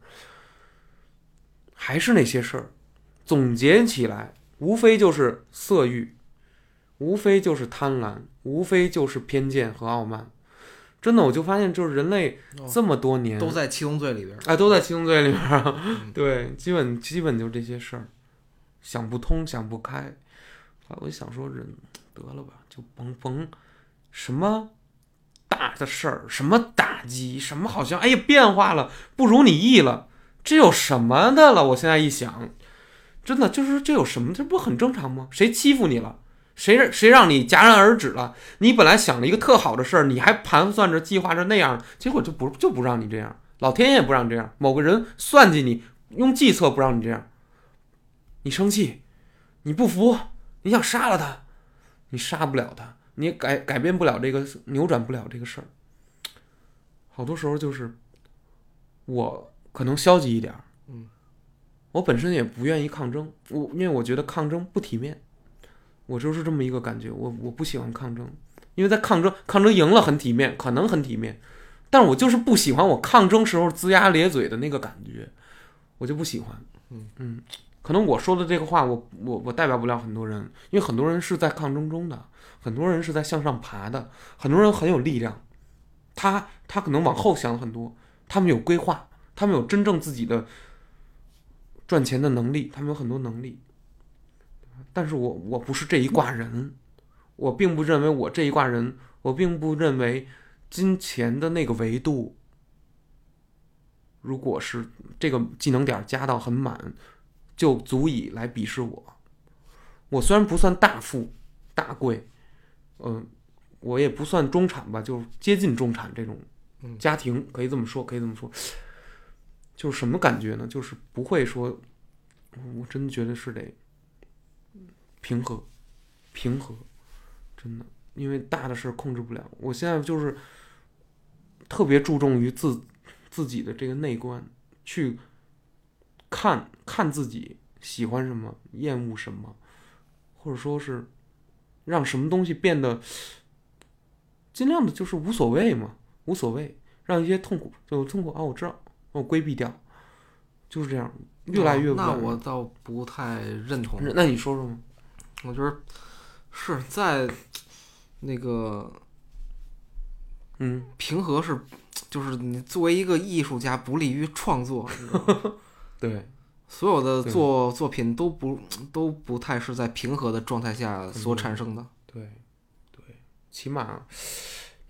还是那些事儿，总结起来，无非就是色欲，无非就是贪婪，无非就是偏见和傲慢。真的，我就发现，就是人类哦这么多年，都在七宗罪里边儿。哎，都在七宗罪里边。嗯对，基本基本就这些事儿，想不通，想不开。啊，我就想说，人得了吧，就甭甭什么大的事儿，什么打击，什么好像哎呀变化了，不如你意了，这有什么的了？我现在一想，真的就是这有什么？这不很正常吗？谁欺负你了？谁谁让你戛然而止了？你本来想了一个特好的事儿，你还盘算着、计划着那样，结果就不就不让你这样，老天爷不让你这样，某个人算计你，用计策不让你这样，你生气，你不服，你想杀了他，你杀不了他，你改改变不了这个，扭转不了这个事儿。好多时候就是我可能消极一点儿，嗯，我本身也不愿意抗争，我因为我觉得抗争不体面，我就是这么一个感觉，我我不喜欢抗争，因为在抗争，抗争赢了很体面，可能很体面，但是我就是不喜欢我抗争时候龇牙咧嘴的那个感觉，我就不喜欢，嗯。可能我说的这个话，我我我代表不了很多人，因为很多人是在抗争中的，很多人是在向上爬的，很多人很有力量，他他可能往后想很多，他们有规划，他们有真正自己的赚钱的能力，他们有很多能力，但是我我不是这一挂人，我并不认为我这一挂人，我并不认为金钱的那个维度，如果是这个技能点加到很满，就足以来鄙视我。我虽然不算大富大贵，嗯、我也不算中产吧，就是接近中产这种嗯家庭，可以这么说，可以这么说。就是什么感觉呢？就是不会说，我真的觉得是得平和，平和，真的，因为大的事控制不了。我现在就是特别注重于自自己的这个内观，去看看自己喜欢什么，厌恶什么，或者说是让什么东西变得尽量的就是无所谓嘛，无所谓，让一些痛苦就痛苦啊，我知道，我规避掉，就是这样，越来越哦那我倒不太认同。那你说说吗？我觉得是在那个嗯，平和是，就是你作为一个艺术家不利于创作，你知道吗 对，所有的对作作品都不都不太是在平和的状态下所产生的。对，对，起码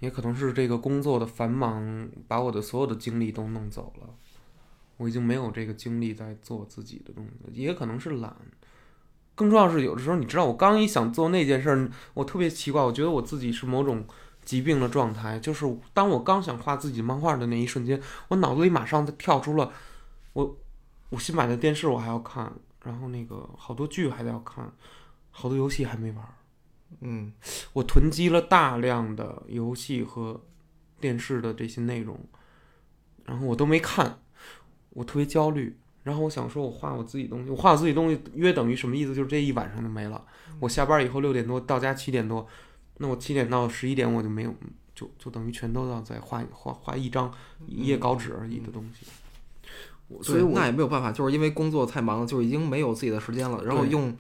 也可能是这个工作的繁忙把我的所有的精力都弄走了，我已经没有这个精力在做自己的东西，也可能是懒。更重要是，有的时候你知道，我刚一想做那件事儿，我特别奇怪，我觉得我自己是某种疾病的状态，就是当我刚想画自己漫画的那一瞬间，我脑子里马上跳出了我我新买的电视我还要看，然后那个好多剧还得要看，好多游戏还没玩儿。嗯我囤积了大量的游戏和电视的这些内容，然后我都没看，我特别焦虑。然后我想说，我画我自己东西，我画我自己东西约等于什么意思？就是这一晚上就没了。我下班以后六点多到家七点多，那我七点到十一点我就没有，就就等于全都要再画画画一张一页稿纸而已的东西。我所以，我那也没有办法，就是因为工作太忙了，就已经没有自己的时间了，然后用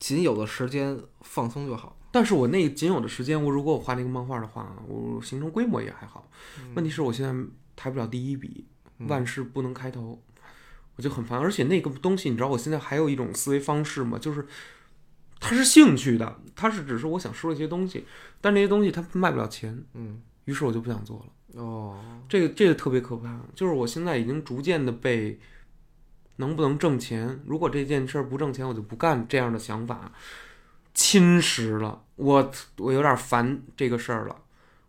仅有的时间放松就好。但是我那仅有的时间，我如果我画那个漫画的话，我形成规模也还好。问题是我现在抬不了第一笔，嗯万事不能开头，我就很烦。而且那个东西，你知道我现在还有一种思维方式吗？就是它是兴趣的，它是只是我想说一些东西，但那些东西它卖不了钱，嗯，于是我就不想做了。哦，这个这个特别可怕，就是我现在已经逐渐的被能不能挣钱，如果这件事儿不挣钱，我就不干这样的想法侵蚀了我，我有点烦这个事儿了，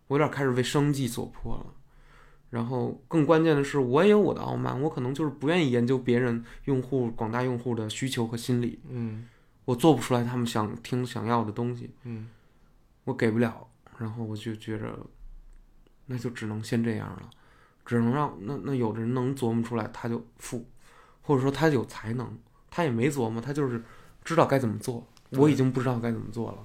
我有点开始为生计所迫了。然后更关键的是，我也有我的傲慢，我可能就是不愿意研究别人用户广大用户的需求和心理，嗯。我做不出来他们想听想要的东西，嗯。我给不了，然后我就觉着，那就只能先这样了，只能让那那有的人能琢磨出来，他就富，或者说他有才能，他也没琢磨，他就是知道该怎么做，我已经不知道该怎么做了，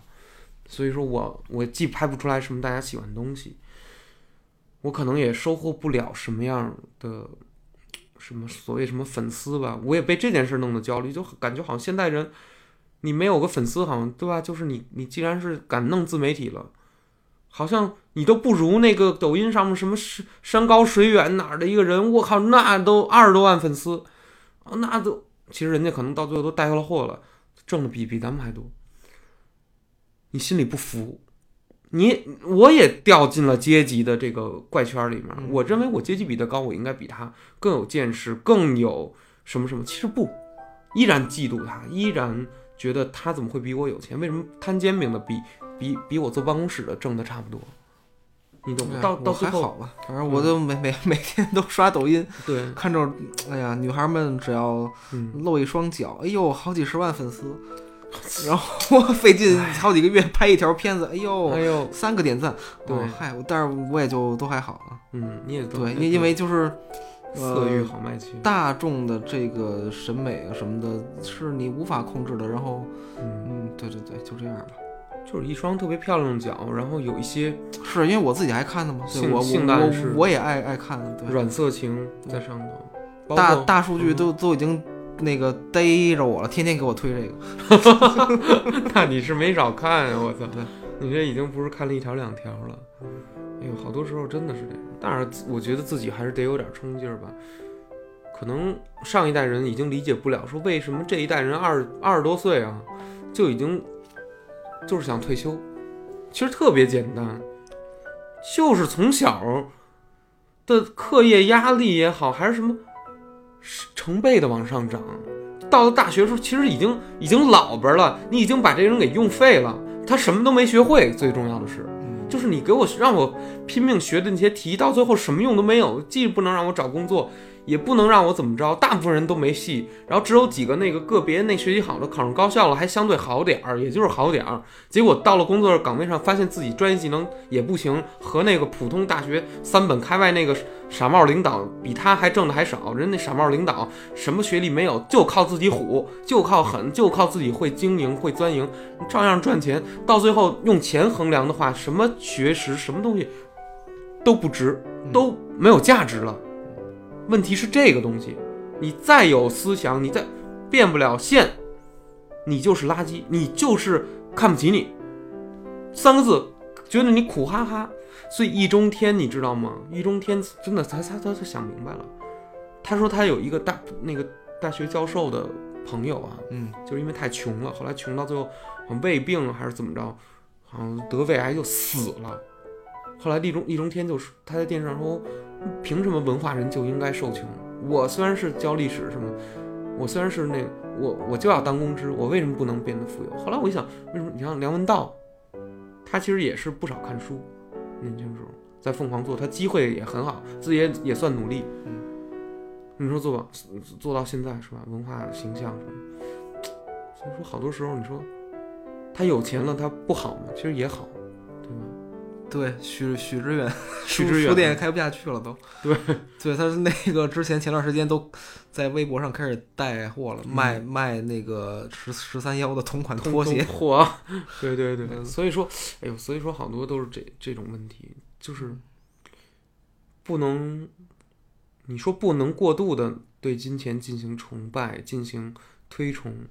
所以说我我既拍不出来什么大家喜欢的东西，我可能也收获不了什么样的。什么所谓什么粉丝吧，我也被这件事弄得焦虑，就感觉好像现代人，你没有个粉丝，好像对吧？就是你你既然是敢弄自媒体了，好像你都不如那个抖音上面什么山山高水远哪儿的一个人，我靠，那都二十多万粉丝，那都其实人家可能到最后都带回来货了，挣的比比咱们还多。你心里不服，你我也掉进了阶级的这个怪圈里面。嗯我认为我阶级比他高，我应该比他更有见识，更有什么什么。其实不，依然嫉妒他，依然觉得他怎么会比我有钱？为什么摊煎饼的比比比我坐办公室的挣的差不多？你懂吗？哎呀到到最后，还好吧，反正我就每每每天都刷抖音，对，看着，哎呀，女孩们只要嗯，露一双脚，哎呦，好几十万粉丝，然后我费劲好几个月拍一条片子，哎呦，哎呦，三个点赞，对哦嗨，但是我也就都还好啊，嗯，你也都。对，因因为就是，色欲呃，好卖气，大众的这个审美啊什么的，是你无法控制的，然后，嗯，嗯，对对对，就这样吧。就是一双特别漂亮的脚，然后有一些是因为我自己爱看的嘛，对性我性的暗示我我我也爱爱看，对，软色情在上头，大大数据嗯都都已经那个逮着我了，天天给我推这个。那你是没少看呀、我操对！你这已经不是看了一条两条了。哎呦，好多时候真的是这样。但是我觉得自己还是得有点冲劲儿吧。可能上一代人已经理解不了，说为什么这一代人二二十多岁啊，就已经就是想退休。其实特别简单，就是从小的课业压力也好，还是什么成倍的往上涨。到了大学时候，其实已经已经老边儿了，你已经把这个人给用废了，他什么都没学会。最重要的是，嗯，就是你给我让我拼命学的那些题，到最后什么用都没有，既不能让我找工作，也不能让我怎么着，大部分人都没戏，然后只有几个那个个别那学习好的考上高校了，还相对好点儿，也就是好点儿。结果到了工作岗位上，发现自己专业技能也不行，和那个普通大学三本开外那个傻帽领导比他还挣的还少。人那傻帽领导什么学历没有，就靠自己虎，就靠狠，就靠自己会经营会钻营，照样赚钱。到最后用钱衡量的话，什么学识什么东西都不值，都没有价值了。问题是这个东西，你再有思想，你再变不了现，你就是垃圾，你就是看不起你。三个字，觉得你苦哈哈。所以易中天你知道吗？易中天真的他他他他想明白了，他说他有一个大那个大学教授的朋友啊，嗯，就是因为太穷了，后来穷到最后好像胃病还是怎么着，好像得胃癌就死了。后来易中易中天就是他在电视上说，凭什么文化人就应该受穷？我虽然是教历史什么，我虽然是那个我我就要当公知，我为什么不能变得富有？后来我一想，为什么？你像梁文道，他其实也是不少看书，年轻时候在凤凰做，他机会也很好，自己也也算努力。嗯，你说做吧做到现在是吧？文化形象什么？所以说好多时候你说他有钱了，他不好吗？其实也好？对，许许知远，许知 远书书店也开不下去了都。对，对，他是那个之前前段时间都在微博上开始带货了，嗯卖卖那个十十三幺的同款拖 鞋。嚯，对对对，嗯所以说，哎呦，所以说好多都是这这种问题，就是不能，你说不能过度的对金钱进行崇拜，进行推崇，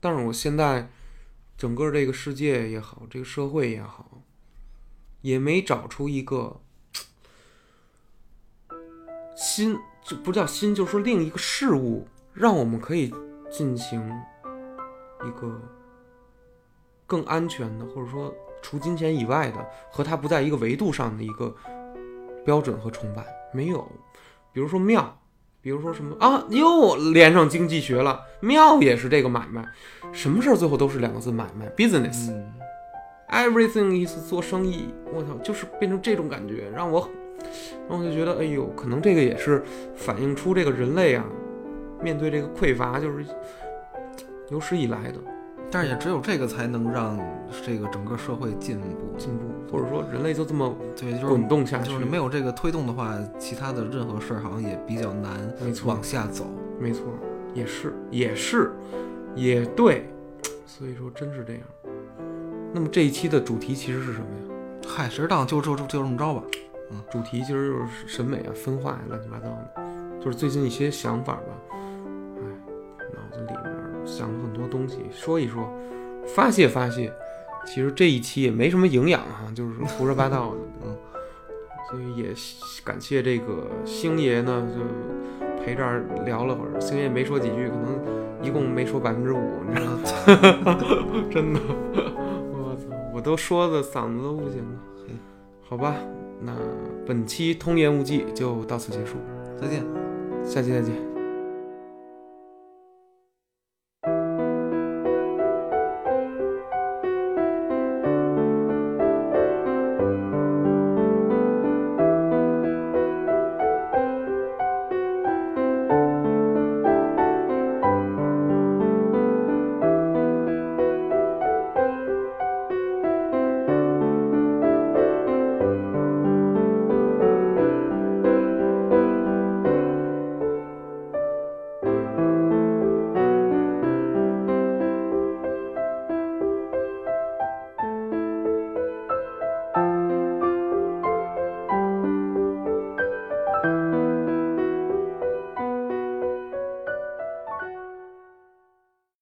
但是我现在整个这个世界也好，这个社会也好，也没找出一个新，就不叫新，就是说另一个事物，让我们可以进行一个更安全的，或者说除金钱以外的，和它不在一个维度上的一个标准和崇拜，没有。比如说庙，比如说什么啊，又连上经济学了，庙也是这个买卖，什么事儿最后都是两个字买卖，business。Everything is 做生意，我操，就是变成这种感觉，让我，让我就觉得，哎呦，可能这个也是反映出这个人类啊，面对这个匮乏，就是有史以来的但是也只有这个才能让这个整个社会进步。进步，或者说人类就这么对，就是滚动下去。就是没有这个推动的话，其他的任何事儿好像也比较难没错往，下走。没错，也是，也是，也对，所以说真是这样。那么这一期的主题其实是什么呀？嗨，谁知道？就就就就这么着吧。嗯，主题其实就是审美啊、分化呀、乱七八糟的，就是最近一些想法吧。哎，脑子里面想了很多东西，说一说，发泄发泄。其实这一期也没什么营养哈、啊，就是胡说八道的。嗯，所以也感谢这个星爷呢，就陪这儿聊了会儿。星爷没说几句，可能一共没说百分之五，你知道吗？真的。我都说的嗓子都不行了。好吧，那本期《通言无忌》就到此结束，再见，下期再见。